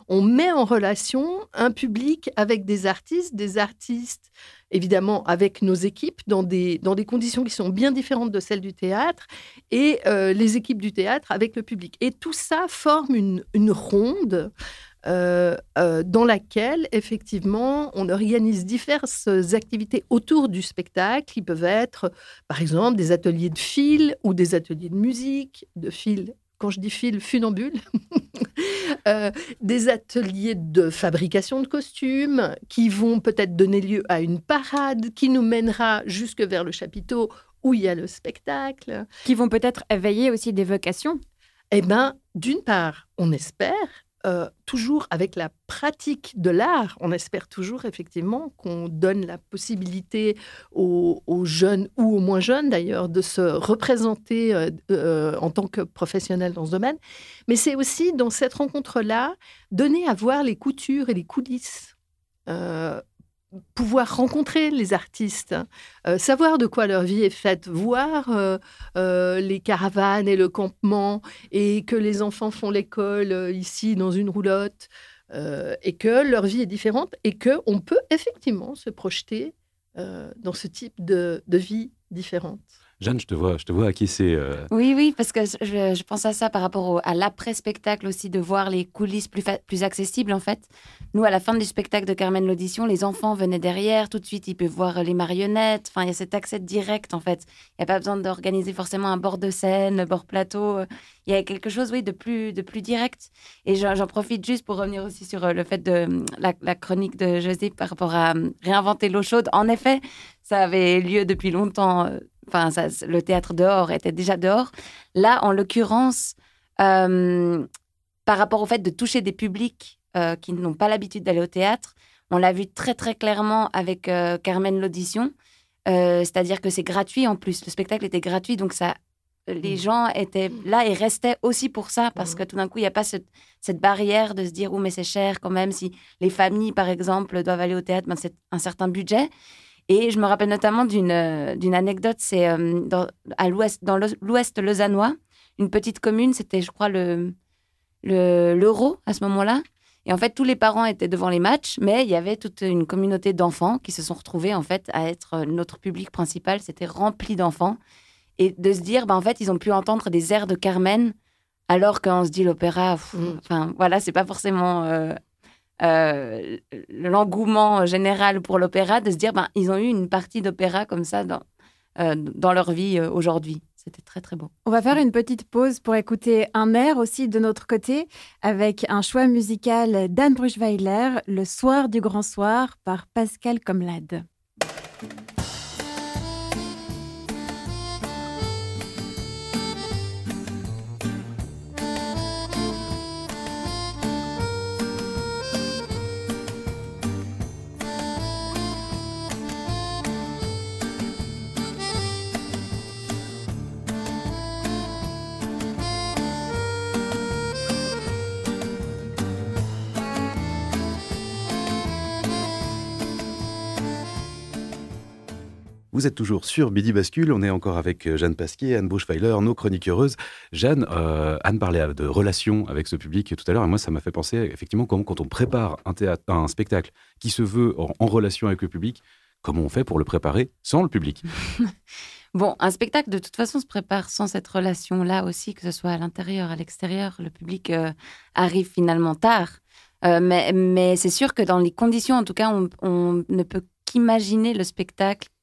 On met en relation un public avec des artistes, des artistes évidemment avec nos équipes dans des, dans des conditions qui sont bien différentes de celles du théâtre et euh, les équipes du théâtre avec le public. Et tout ça forme une, une ronde euh, euh, dans laquelle, effectivement, on organise diverses activités autour du spectacle, qui peuvent être, par exemple, des ateliers de fil ou des ateliers de musique, de fil quand je dis fil, funambule, euh, des ateliers de fabrication de costumes qui vont peut-être donner lieu à une parade qui nous mènera jusque vers le chapiteau où il y a le spectacle. Qui vont peut-être éveiller aussi des vocations Eh bien, d'une part, on espère, euh, toujours avec la pratique de l'art, on espère toujours effectivement qu'on donne la possibilité aux, jeunes ou aux moins jeunes d'ailleurs de se représenter euh, euh, en tant que professionnels dans ce domaine. Mais c'est aussi dans cette rencontre-là donner à voir les coutures et les coulisses pouvoir rencontrer les artistes, euh, savoir de quoi leur vie est faite, voir euh, euh, les caravanes et le campement, et que les enfants font l'école ici dans une roulotte, et que leur vie est différente, et qu'on peut effectivement se projeter dans ce type de vie différente. Jeanne, je te vois, je te vois acquiescer. Euh. Oui, oui, parce que je, pense à ça par rapport à l'après-spectacle aussi, de voir les coulisses plus, accessibles en fait. Nous, à la fin du spectacle de Carmen l'audition, les enfants venaient derrière, tout de suite, ils peuvent voir les marionnettes. Enfin, il y a cet accès direct en fait. Il n'y a pas besoin d'organiser forcément un bord de scène, un bord plateau. Il y a quelque chose, oui, de plus, de plus direct. Et j'en profite juste pour revenir aussi sur euh, le fait de la, la chronique de José par rapport à euh, réinventer l'eau chaude. En effet, ça avait lieu depuis longtemps enfin, le théâtre dehors était déjà dehors. Là, en l'occurrence, euh, par rapport au fait de toucher des publics euh, qui n'ont pas l'habitude d'aller au théâtre, on l'a vu très très clairement avec euh, Carmen l'audition. C'est-à-dire que c'est gratuit en plus. Le spectacle était gratuit, donc ça, les mmh. gens étaient là et restaient aussi pour ça, parce mmh. que tout d'un coup, il n'y a pas cette, barrière de se dire, oh, mais c'est cher quand même, si les familles, par exemple, doivent aller au théâtre, ben, c'est un certain budget. Et je me rappelle notamment d'une euh, anecdote, c'est euh, dans, à l'ouest, dans l'ouest lausannois, une petite commune, c'était, je crois, le l'Euro à ce moment-là. Et en fait, tous les parents étaient devant les matchs, mais il y avait toute une communauté d'enfants qui se sont retrouvés en fait à être euh, notre public principal. C'était rempli d'enfants et de se dire, bah, en fait, ils ont pu entendre des airs de Carmen, alors qu'on se dit l'opéra, mmh. enfin voilà, c'est pas forcément euh, l'engouement général pour l'opéra, de se dire ben, ils ont eu une partie d'opéra comme ça dans, euh, dans leur vie euh, aujourd'hui. C'était très très beau. On va faire une petite pause pour écouter un air aussi de notre côté avec un choix musical d'Anne Bruchweiler, Le soir du grand soir par Pascal Comlade. Vous êtes toujours sur Midi Bascule. On est encore avec euh, Jeanne Pasquier, Anne Buschweiler, nos chroniques heureuses. Jeanne, euh, Anne parlait de relations avec ce public tout à l'heure. Et moi, ça m'a fait penser, effectivement, comment, quand on prépare un, spectacle qui se veut en, relation avec le public, comment on fait pour le préparer sans le public? Bon, un spectacle, de toute façon, se prépare sans cette relation-là aussi, que ce soit à l'intérieur, à l'extérieur. Le public euh, arrive finalement tard. mais, c'est sûr que dans les conditions, en tout cas, on, ne peut qu'imaginer le spectacle euh, euh,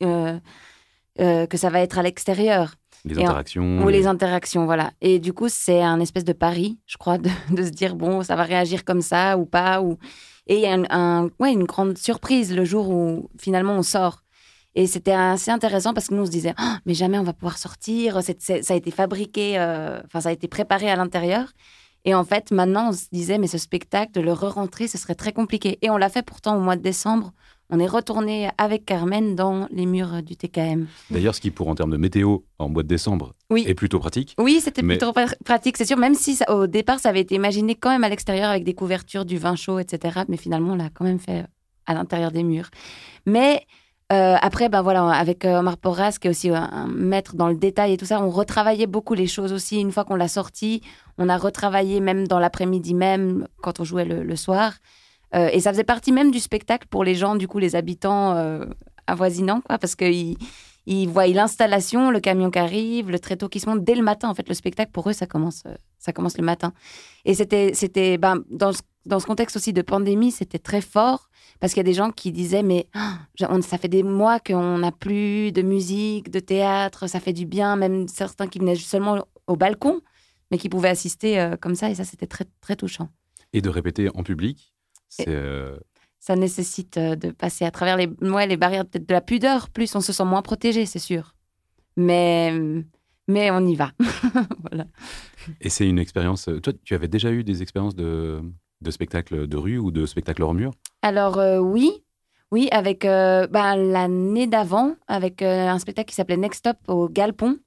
que ça va être à l'extérieur. Les interactions. ou les interactions, voilà. Et du coup, c'est un espèce de pari, je crois, de, se dire, bon, ça va réagir comme ça ou pas. Ou... Et il y a un, ouais, une grande surprise le jour où finalement on sort. Et c'était assez intéressant parce que nous, on se disait, oh, mais jamais on va pouvoir sortir, ça a été fabriqué, euh, enfin, ça a été préparé à l'intérieur. Et en fait, maintenant, on se disait, mais ce spectacle, de le re-rentrer, ce serait très compliqué. Et on l'a fait pourtant au mois de décembre on est retourné avec Carmen dans les murs du TKM. D'ailleurs, ce qui pour en termes de météo en mois de décembre est plutôt pratique. Oui, c'était plutôt pratique, c'est sûr, même si au départ ça avait été imaginé quand même à l'extérieur avec des couvertures, du vin chaud, etc. Mais finalement, on l'a quand même fait à l'intérieur des murs. Mais euh, après, ben voilà, avec euh, Omar Porras, qui est aussi un maître dans le détail et tout ça, on retravaillait beaucoup les choses aussi. Une fois qu'on l'a sorti, on a retravaillé même dans l'après-midi même, quand on jouait le soir. Euh, et ça faisait partie même du spectacle pour les gens, du coup, les habitants euh, avoisinants, parce qu'ils ils voient l'installation, le camion qui arrive, le tréteau qui se monte dès le matin. En fait, le spectacle, pour eux, ça commence euh, Ça commence le matin. Et c'était, ben, dans, ce, dans ce contexte aussi de pandémie, c'était très fort parce qu'il y a des gens qui disaient mais on- ça fait des mois qu'on n'a plus de musique, de théâtre, ça fait du bien. Même certains qui venaient seulement au balcon, mais qui pouvaient assister comme ça. Et ça, c'était très, très touchant. Et de répéter en public, euh, Ça nécessite euh, de passer à travers les, ouais, les barrières peut-être de la pudeur. Plus on se sent moins protégé, c'est sûr. Mais, mais on y va. voilà. et c'est une expérience. euh, Toi, tu avais déjà eu des expériences de, de spectacle de rue ou de spectacle hors mur? Alors euh, oui, oui, avec euh, bah, l'année d'avant, avec un spectacle qui s'appelait Next Stop au Galpon.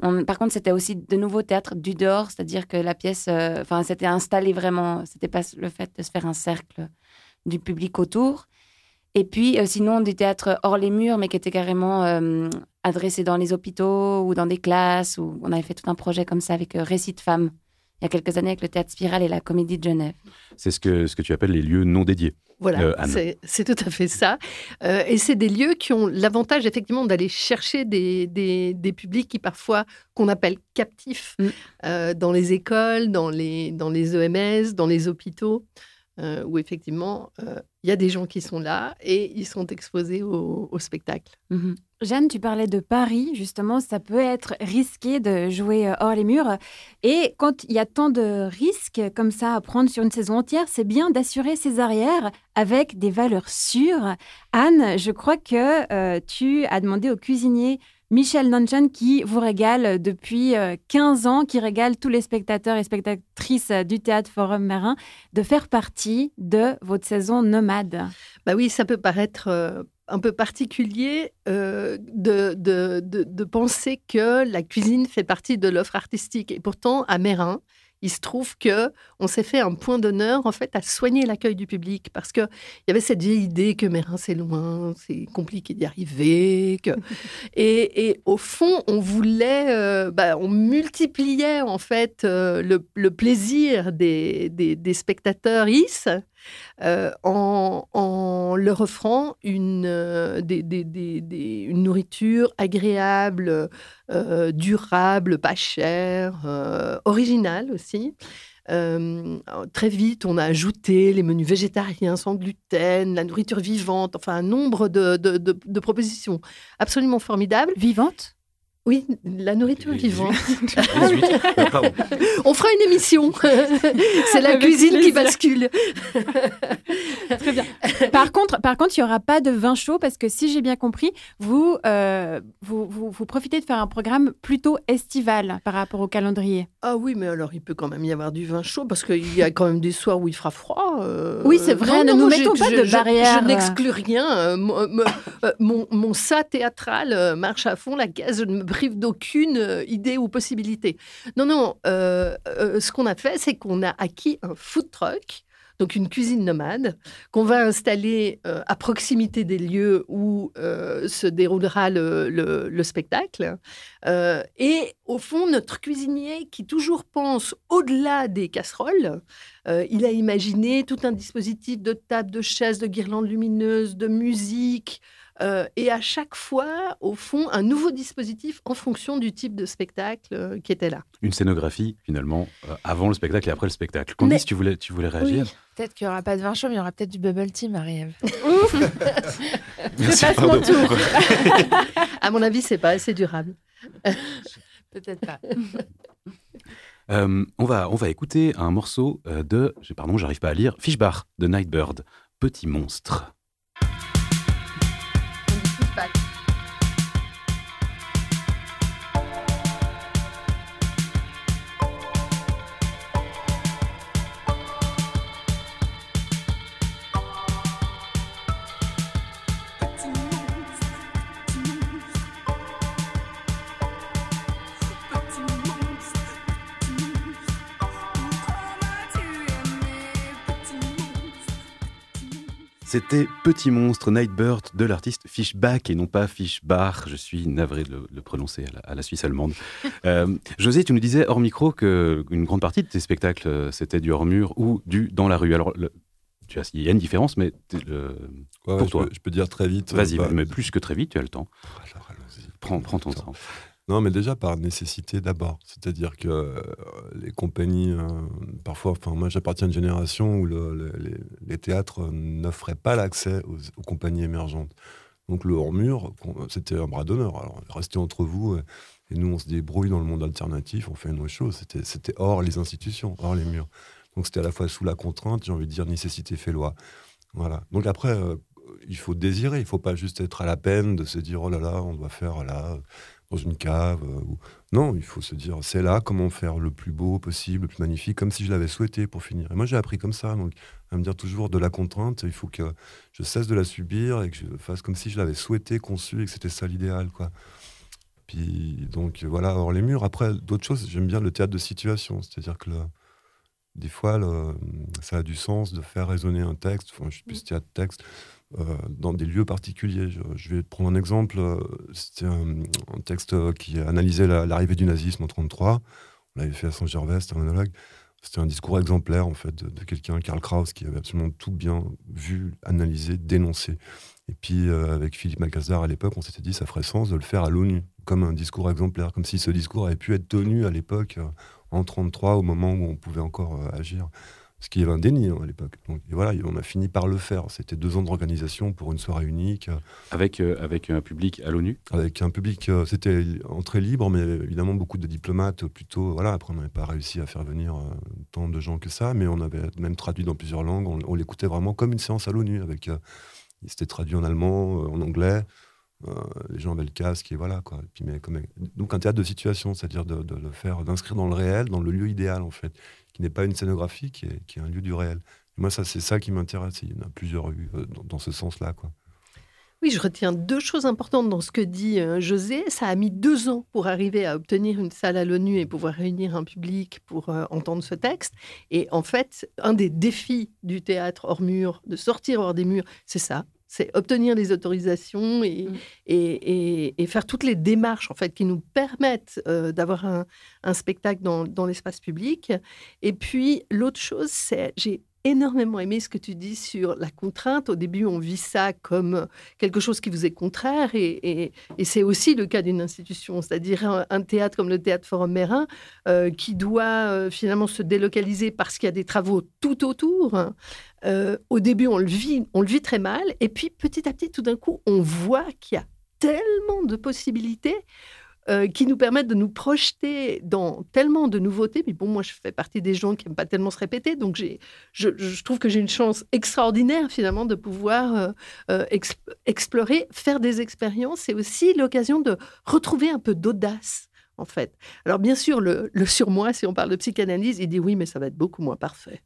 Par contre, c'était aussi de nouveau théâtre du dehors, c'est-à-dire que la pièce, euh, enfin, c'était installé vraiment. C'était pas le fait de se faire un cercle du public autour. Et puis, euh, sinon, du théâtre hors les murs, mais qui était carrément euh, adressé dans les hôpitaux ou dans des classes. Où on avait fait tout un projet comme ça avec Récit de femmes. Il y a quelques années avec le théâtre Spirale et la Comédie de Genève. C'est ce que, ce que tu appelles les lieux non dédiés. Voilà, Euh, c'est c'est tout à fait ça. Euh, et c'est des lieux qui ont l'avantage effectivement d'aller chercher des, des, des publics qui parfois qu'on appelle captifs Mm. euh, dans les écoles, dans les, dans les EMS, dans les hôpitaux, euh, où effectivement euh, il y a des gens qui sont là et ils sont exposés au, spectacle. Mhm. Jeanne, tu parlais de Paris, justement, ça peut être risqué de jouer euh, hors les murs. Et quand il y a tant de risques comme ça à prendre sur une saison entière, c'est bien d'assurer ses arrières avec des valeurs sûres. Anne, je crois que tu as demandé au cuisinier Michel Nanjan, qui vous régale depuis euh, 15 ans, qui régale tous les spectateurs et spectatrices euh, du Théâtre Forum Marin, de faire partie de votre saison nomade. Bah oui, ça peut paraître euh, un peu particulier euh, de, de, de, de penser que la cuisine fait partie de l'offre artistique. Et pourtant, à Mérin, il se trouve que on s'est fait un point d'honneur en fait à soigner l'accueil du public parce que il y avait cette vieille idée que Mérin c'est loin, c'est compliqué d'y arriver, que et, et au fond on voulait, euh, bah, on multipliait en fait euh, le, le plaisir des, des, des spectateurs is euh, en, leur offrant une, euh, nourriture agréable, euh, durable, pas chère, originale aussi. Très vite, on a ajouté les menus végétariens sans gluten, la nourriture vivante, enfin un nombre de propositions absolument formidables. Vivante? Oui, la nourriture Les- vivante. On fera une émission. C'est la Avec cuisine qui bascule. Très bien. Par contre, par contre, il n'y aura pas de vin chaud parce que si j'ai bien compris, vous, euh, vous, vous, vous profitez de faire un programme plutôt estival par rapport au calendrier. Ah oui, mais alors il peut quand même y avoir du vin chaud parce qu'il y a quand même des soirs où il fera froid. euh, Oui, c'est vrai, ne nous mettons je- pas de je- barrière. Je, n'exclus rien. euh, mon, mon, mon ça théâtral marche à fond la caisse. Je ne me d'aucune euh, idée ou possibilité. Non, non. euh, euh, ce qu'on a fait, c'est qu'on a acquis un food truck. Donc une cuisine nomade qu'on va installer à proximité des lieux où se déroulera le, le- le spectacle. Et au fond, notre cuisinier qui toujours pense au-delà des casseroles, il a imaginé tout un dispositif de table, de chaises, de guirlandes lumineuses, de musique. Euh, et à chaque fois, au fond, un nouveau dispositif en fonction du type de spectacle euh, qui était là. Une scénographie, finalement, euh, avant le spectacle et après le spectacle. Mais- Candice, tu voulais, tu voulais réagir? Peut-être qu'il n'y aura pas de vin chaud, mais il y aura peut-être du bubble tea, Marie-Ève. Merci, passe pardon. mon tour. À mon avis, c'est pas assez durable. Peut-être pas. Euh, on, va, on va écouter un morceau de, pardon, j'arrive pas à lire, Fishbar de Nightbird, Petit monstre. Bye. C'était Petit monstre Nightbird de l'artiste Fishback et non pas Fishbar. Je suis navré de le, le prononcer à la, à la Suisse allemande. Euh, José, tu nous disais hors micro que une grande partie de tes spectacles euh, c'était du hors mur ou du dans la rue. Alors, le- tu as, il y a une différence, mais le- Ouais, Pour je, toi. Peux, je peux dire très vite. vas-y, bah, mais plus que très vite, tu as le temps. alors, allons-y. Prends, prends ton temps. Non, mais déjà par nécessité d'abord. C'est-à-dire que euh, les compagnies, euh, parfois, enfin, moi j'appartiens à une génération où le- le- les, théâtres n'offraient pas l'accès aux, compagnies émergentes. Donc le hors-mur, c'était un bras d'honneur. Alors restez entre vous euh, et nous on se débrouille dans le monde alternatif, on fait nos choses. C'était, c'était hors les institutions, hors les murs. Donc c'était à la fois sous la contrainte, j'ai envie de dire nécessité fait loi. Voilà. Donc après, euh, il faut désirer, il faut pas juste être à la peine de se dire oh là là, on doit faire là dans une cave. euh, ou... Non, il faut se dire c'est là, comment faire le plus beau possible, le plus magnifique, comme si je l'avais souhaité pour finir. Et moi j'ai appris comme ça, donc à me dire toujours de la contrainte, il faut que je cesse de la subir et que je fasse comme si je l'avais souhaité, conçu et que c'était ça l'idéal, quoi. Puis donc voilà, hors les murs. Après, d'autres choses, j'aime bien le théâtre de situation, c'est-à-dire que le- des fois, le- ça a du sens de faire résonner un texte, enfin, je suis plus théâtre-texte, euh, dans des lieux particuliers. Je, je vais prendre un exemple. euh, C'était un, texte euh, qui analysait la- l'arrivée du nazisme en 1933. On l'avait fait à Saint-Gervais, c'était un monologue. C'était un discours exemplaire, en fait, de, quelqu'un, Karl Kraus, qui avait absolument tout bien vu, analysé, dénoncé. Et puis, euh, avec Philippe Macazar, à l'époque, on s'était dit ça ferait sens de le faire à l'ONU, comme un discours exemplaire, comme si ce discours avait pu être tenu à l'époque, euh, en 1933, au moment où on pouvait encore euh, agir. Ce qui est un déni hein, à l'époque. Donc et voilà, on a fini par le faire. C'était deux ans d'organisation pour une soirée unique, euh, Avec, euh, avec un public à l'ONU? avec un public. euh, C'était entrée libre, mais évidemment beaucoup de diplomates euh, plutôt. Voilà, après on n'avait pas réussi à faire venir euh, tant de gens que ça, mais on avait même traduit dans plusieurs langues. On, on l'écoutait vraiment comme une séance à l'ONU. Avec, euh, c'était traduit en allemand, euh, en anglais. Euh, les gens avaient le casque et voilà quoi. Puis, mais donc un théâtre de situation, c'est-à-dire de, le faire, d'inscrire dans le réel, dans le lieu idéal en fait, qui n'est pas une scénographie, qui est, qui est un lieu du réel. Moi ça c'est ça qui m'intéresse. Il y en a plusieurs eu euh, dans, ce sens-là quoi. Oui, je retiens deux choses importantes dans ce que dit euh, José. Ça a mis deux ans pour arriver à obtenir une salle à l'ONU et pouvoir réunir un public pour entendre ce texte. Et en fait, un des défis du théâtre hors mur, de sortir hors des murs, c'est ça. C'est obtenir les autorisations et, Mm. et, et- et faire toutes les démarches en fait qui nous permettent euh, d'avoir un, un spectacle dans, dans l'espace public. Et puis l'autre chose, c'est j'ai énormément aimé ce que tu dis sur la contrainte. Au début, on vit ça comme quelque chose qui vous est contraire et, c'est aussi le cas d'une institution, c'est-à-dire un, un théâtre comme le Théâtre Forum Mérin euh, qui doit euh, finalement se délocaliser parce qu'il y a des travaux tout autour. Euh, au début, on le, vit, on le vit très mal et puis petit à petit, tout d'un coup, on voit qu'il y a tellement de possibilités euh, qui nous permettent de nous projeter dans tellement de nouveautés. Mais bon, moi, je fais partie des gens qui n'aiment pas tellement se répéter. Donc, j'ai, je, trouve que j'ai une chance extraordinaire, finalement, de pouvoir euh, euh, ex- explorer, faire des expériences. C'est aussi l'occasion de retrouver un peu d'audace, en fait. Alors, bien sûr, le surmoi, si on parle de psychanalyse, il dit oui, mais ça va être beaucoup moins parfait.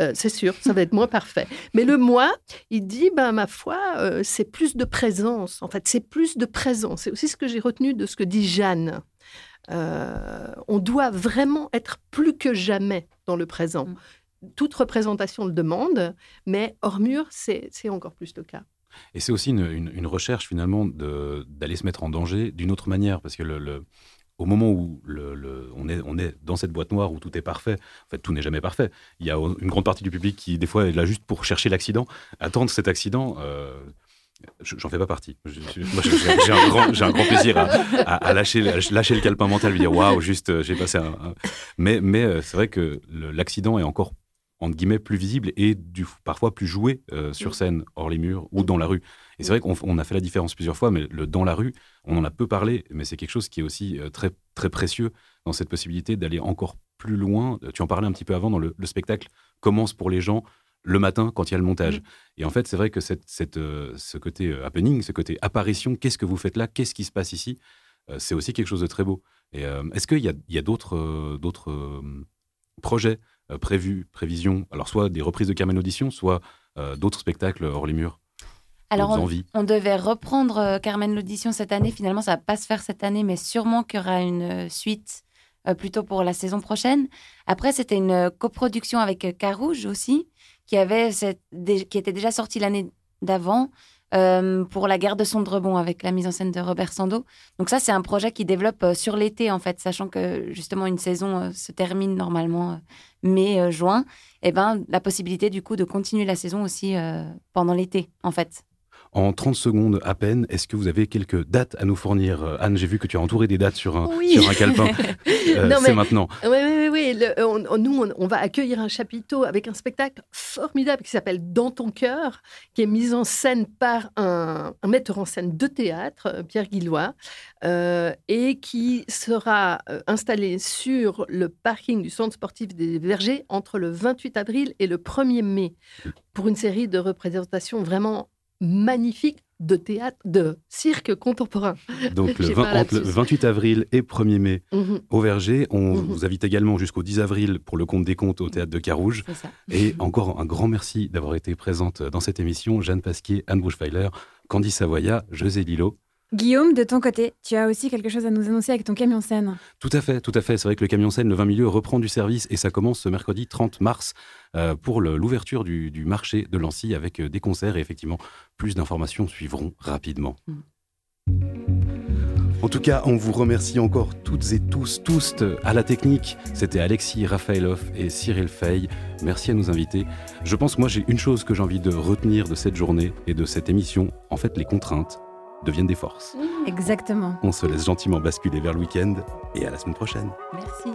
Euh, c'est sûr, ça va être moins parfait. Mais le moi, il dit, ben, ma foi, euh, c'est plus de présence. En fait, c'est plus de présence. C'est aussi ce que j'ai retenu de ce que dit Jeanne. Euh, on doit vraiment être plus que jamais dans le présent. Mm. Toute représentation le demande, mais hors mur, c'est encore plus le cas. Et c'est aussi une, une- une recherche finalement d'aller se mettre en danger d'une autre manière, parce que le, le- au moment où on, est, dans cette boîte noire où tout est parfait, en fait tout n'est jamais parfait. Il y a une grande partie du public qui des fois est là juste pour chercher l'accident, attendre cet accident. euh, je- J'en fais pas partie. J'ai un, grand- plaisir à, lâcher, le calepin mental, lui dire waouh, juste euh, j'ai passé un. Mais, mais euh, c'est vrai que l'accident est encore entre guillemets plus visible et du, parfois plus joué euh, sur scène hors les murs ou dans la rue. Et c'est vrai qu'on on a fait la différence plusieurs fois, mais le dans la rue, on en a peu parlé, mais c'est quelque chose qui est aussi euh, très très précieux dans cette possibilité d'aller encore plus loin. Tu en parlais un petit peu avant dans le, le spectacle commence pour les gens le matin quand il y a le montage. Et en fait, c'est vrai que cette, cette, euh, ce côté euh, happening, ce côté apparition, qu'est-ce que vous faites là, qu'est-ce qui se passe ici, euh, c'est aussi quelque chose de très beau. Et euh, est-ce qu'il y a, a d'autres euh, d'autres euh, projets euh, prévus, prévisions, alors soit des reprises de Carmen Audition, soit euh, d'autres spectacles hors les murs, Alors, on, devait reprendre euh, Carmen l'audition cette année. Finalement, ça va pas se faire cette année, mais sûrement qu'il y aura une euh, suite euh, plutôt pour la saison prochaine. Après, c'était une coproduction avec Carouge aussi, qui, avait cette- qui était déjà sortie l'année d'avant euh, pour la guerre de Sondrebon avec la mise en scène de Robert Sando. Donc ça, c'est un projet qui développe euh, sur l'été, en fait, sachant que justement une saison euh, se termine normalement euh, mai-juin. Et ben, la possibilité du coup de continuer la saison aussi pendant l'été, en fait. En 30 secondes à peine, est-ce que vous avez quelques dates à nous fournir Euh, Anne, j'ai vu que tu as entouré des dates sur un, Oui. sur un calepin. Euh, C'est maintenant. Oui, oui, oui. le- on- on- nous, on, on va accueillir un chapiteau avec un spectacle formidable qui s'appelle Dans ton cœur, qui est mis en scène par un, un metteur en scène de théâtre, euh, Pierre Guillois, euh, et qui sera euh, installé sur le parking du centre sportif des Vergers entre le 28 avril et le 1er mai, pour une série de représentations vraiment magnifiques de théâtre, de cirque contemporain. Donc le J'ai 20 pas entre le lapsus. 28 avril et 1er mai Mhm. au Verger. On Mhm. vous invite également jusqu'au 10 avril pour le compte des comptes au théâtre de Carouge. Et encore un grand merci d'avoir été présente dans cette émission. Jeanne Pasquier, Anne Bruchweiler, Candy Savoya, José Lillo. Guillaume, de ton côté, tu as aussi quelque chose à nous annoncer avec ton camion scène. Tout à fait, tout à fait. C'est vrai que le camion scène Le 20 Milieu reprend du service et ça commence ce mercredi 30 mars euh, pour l'ouverture du, du marché de Lancy avec euh, des concerts et effectivement plus d'informations suivront rapidement. En tout cas, on vous remercie encore toutes et tous, tous à la technique. C'était Alexis Rafaelov et Cyril Fay. Merci à nos invités. Je pense que moi j'ai une chose que j'ai envie de retenir de cette journée et de cette émission. En fait, les contraintes deviennent des forces. Exactement. On se laisse gentiment basculer vers le week-end et à la semaine prochaine. Merci.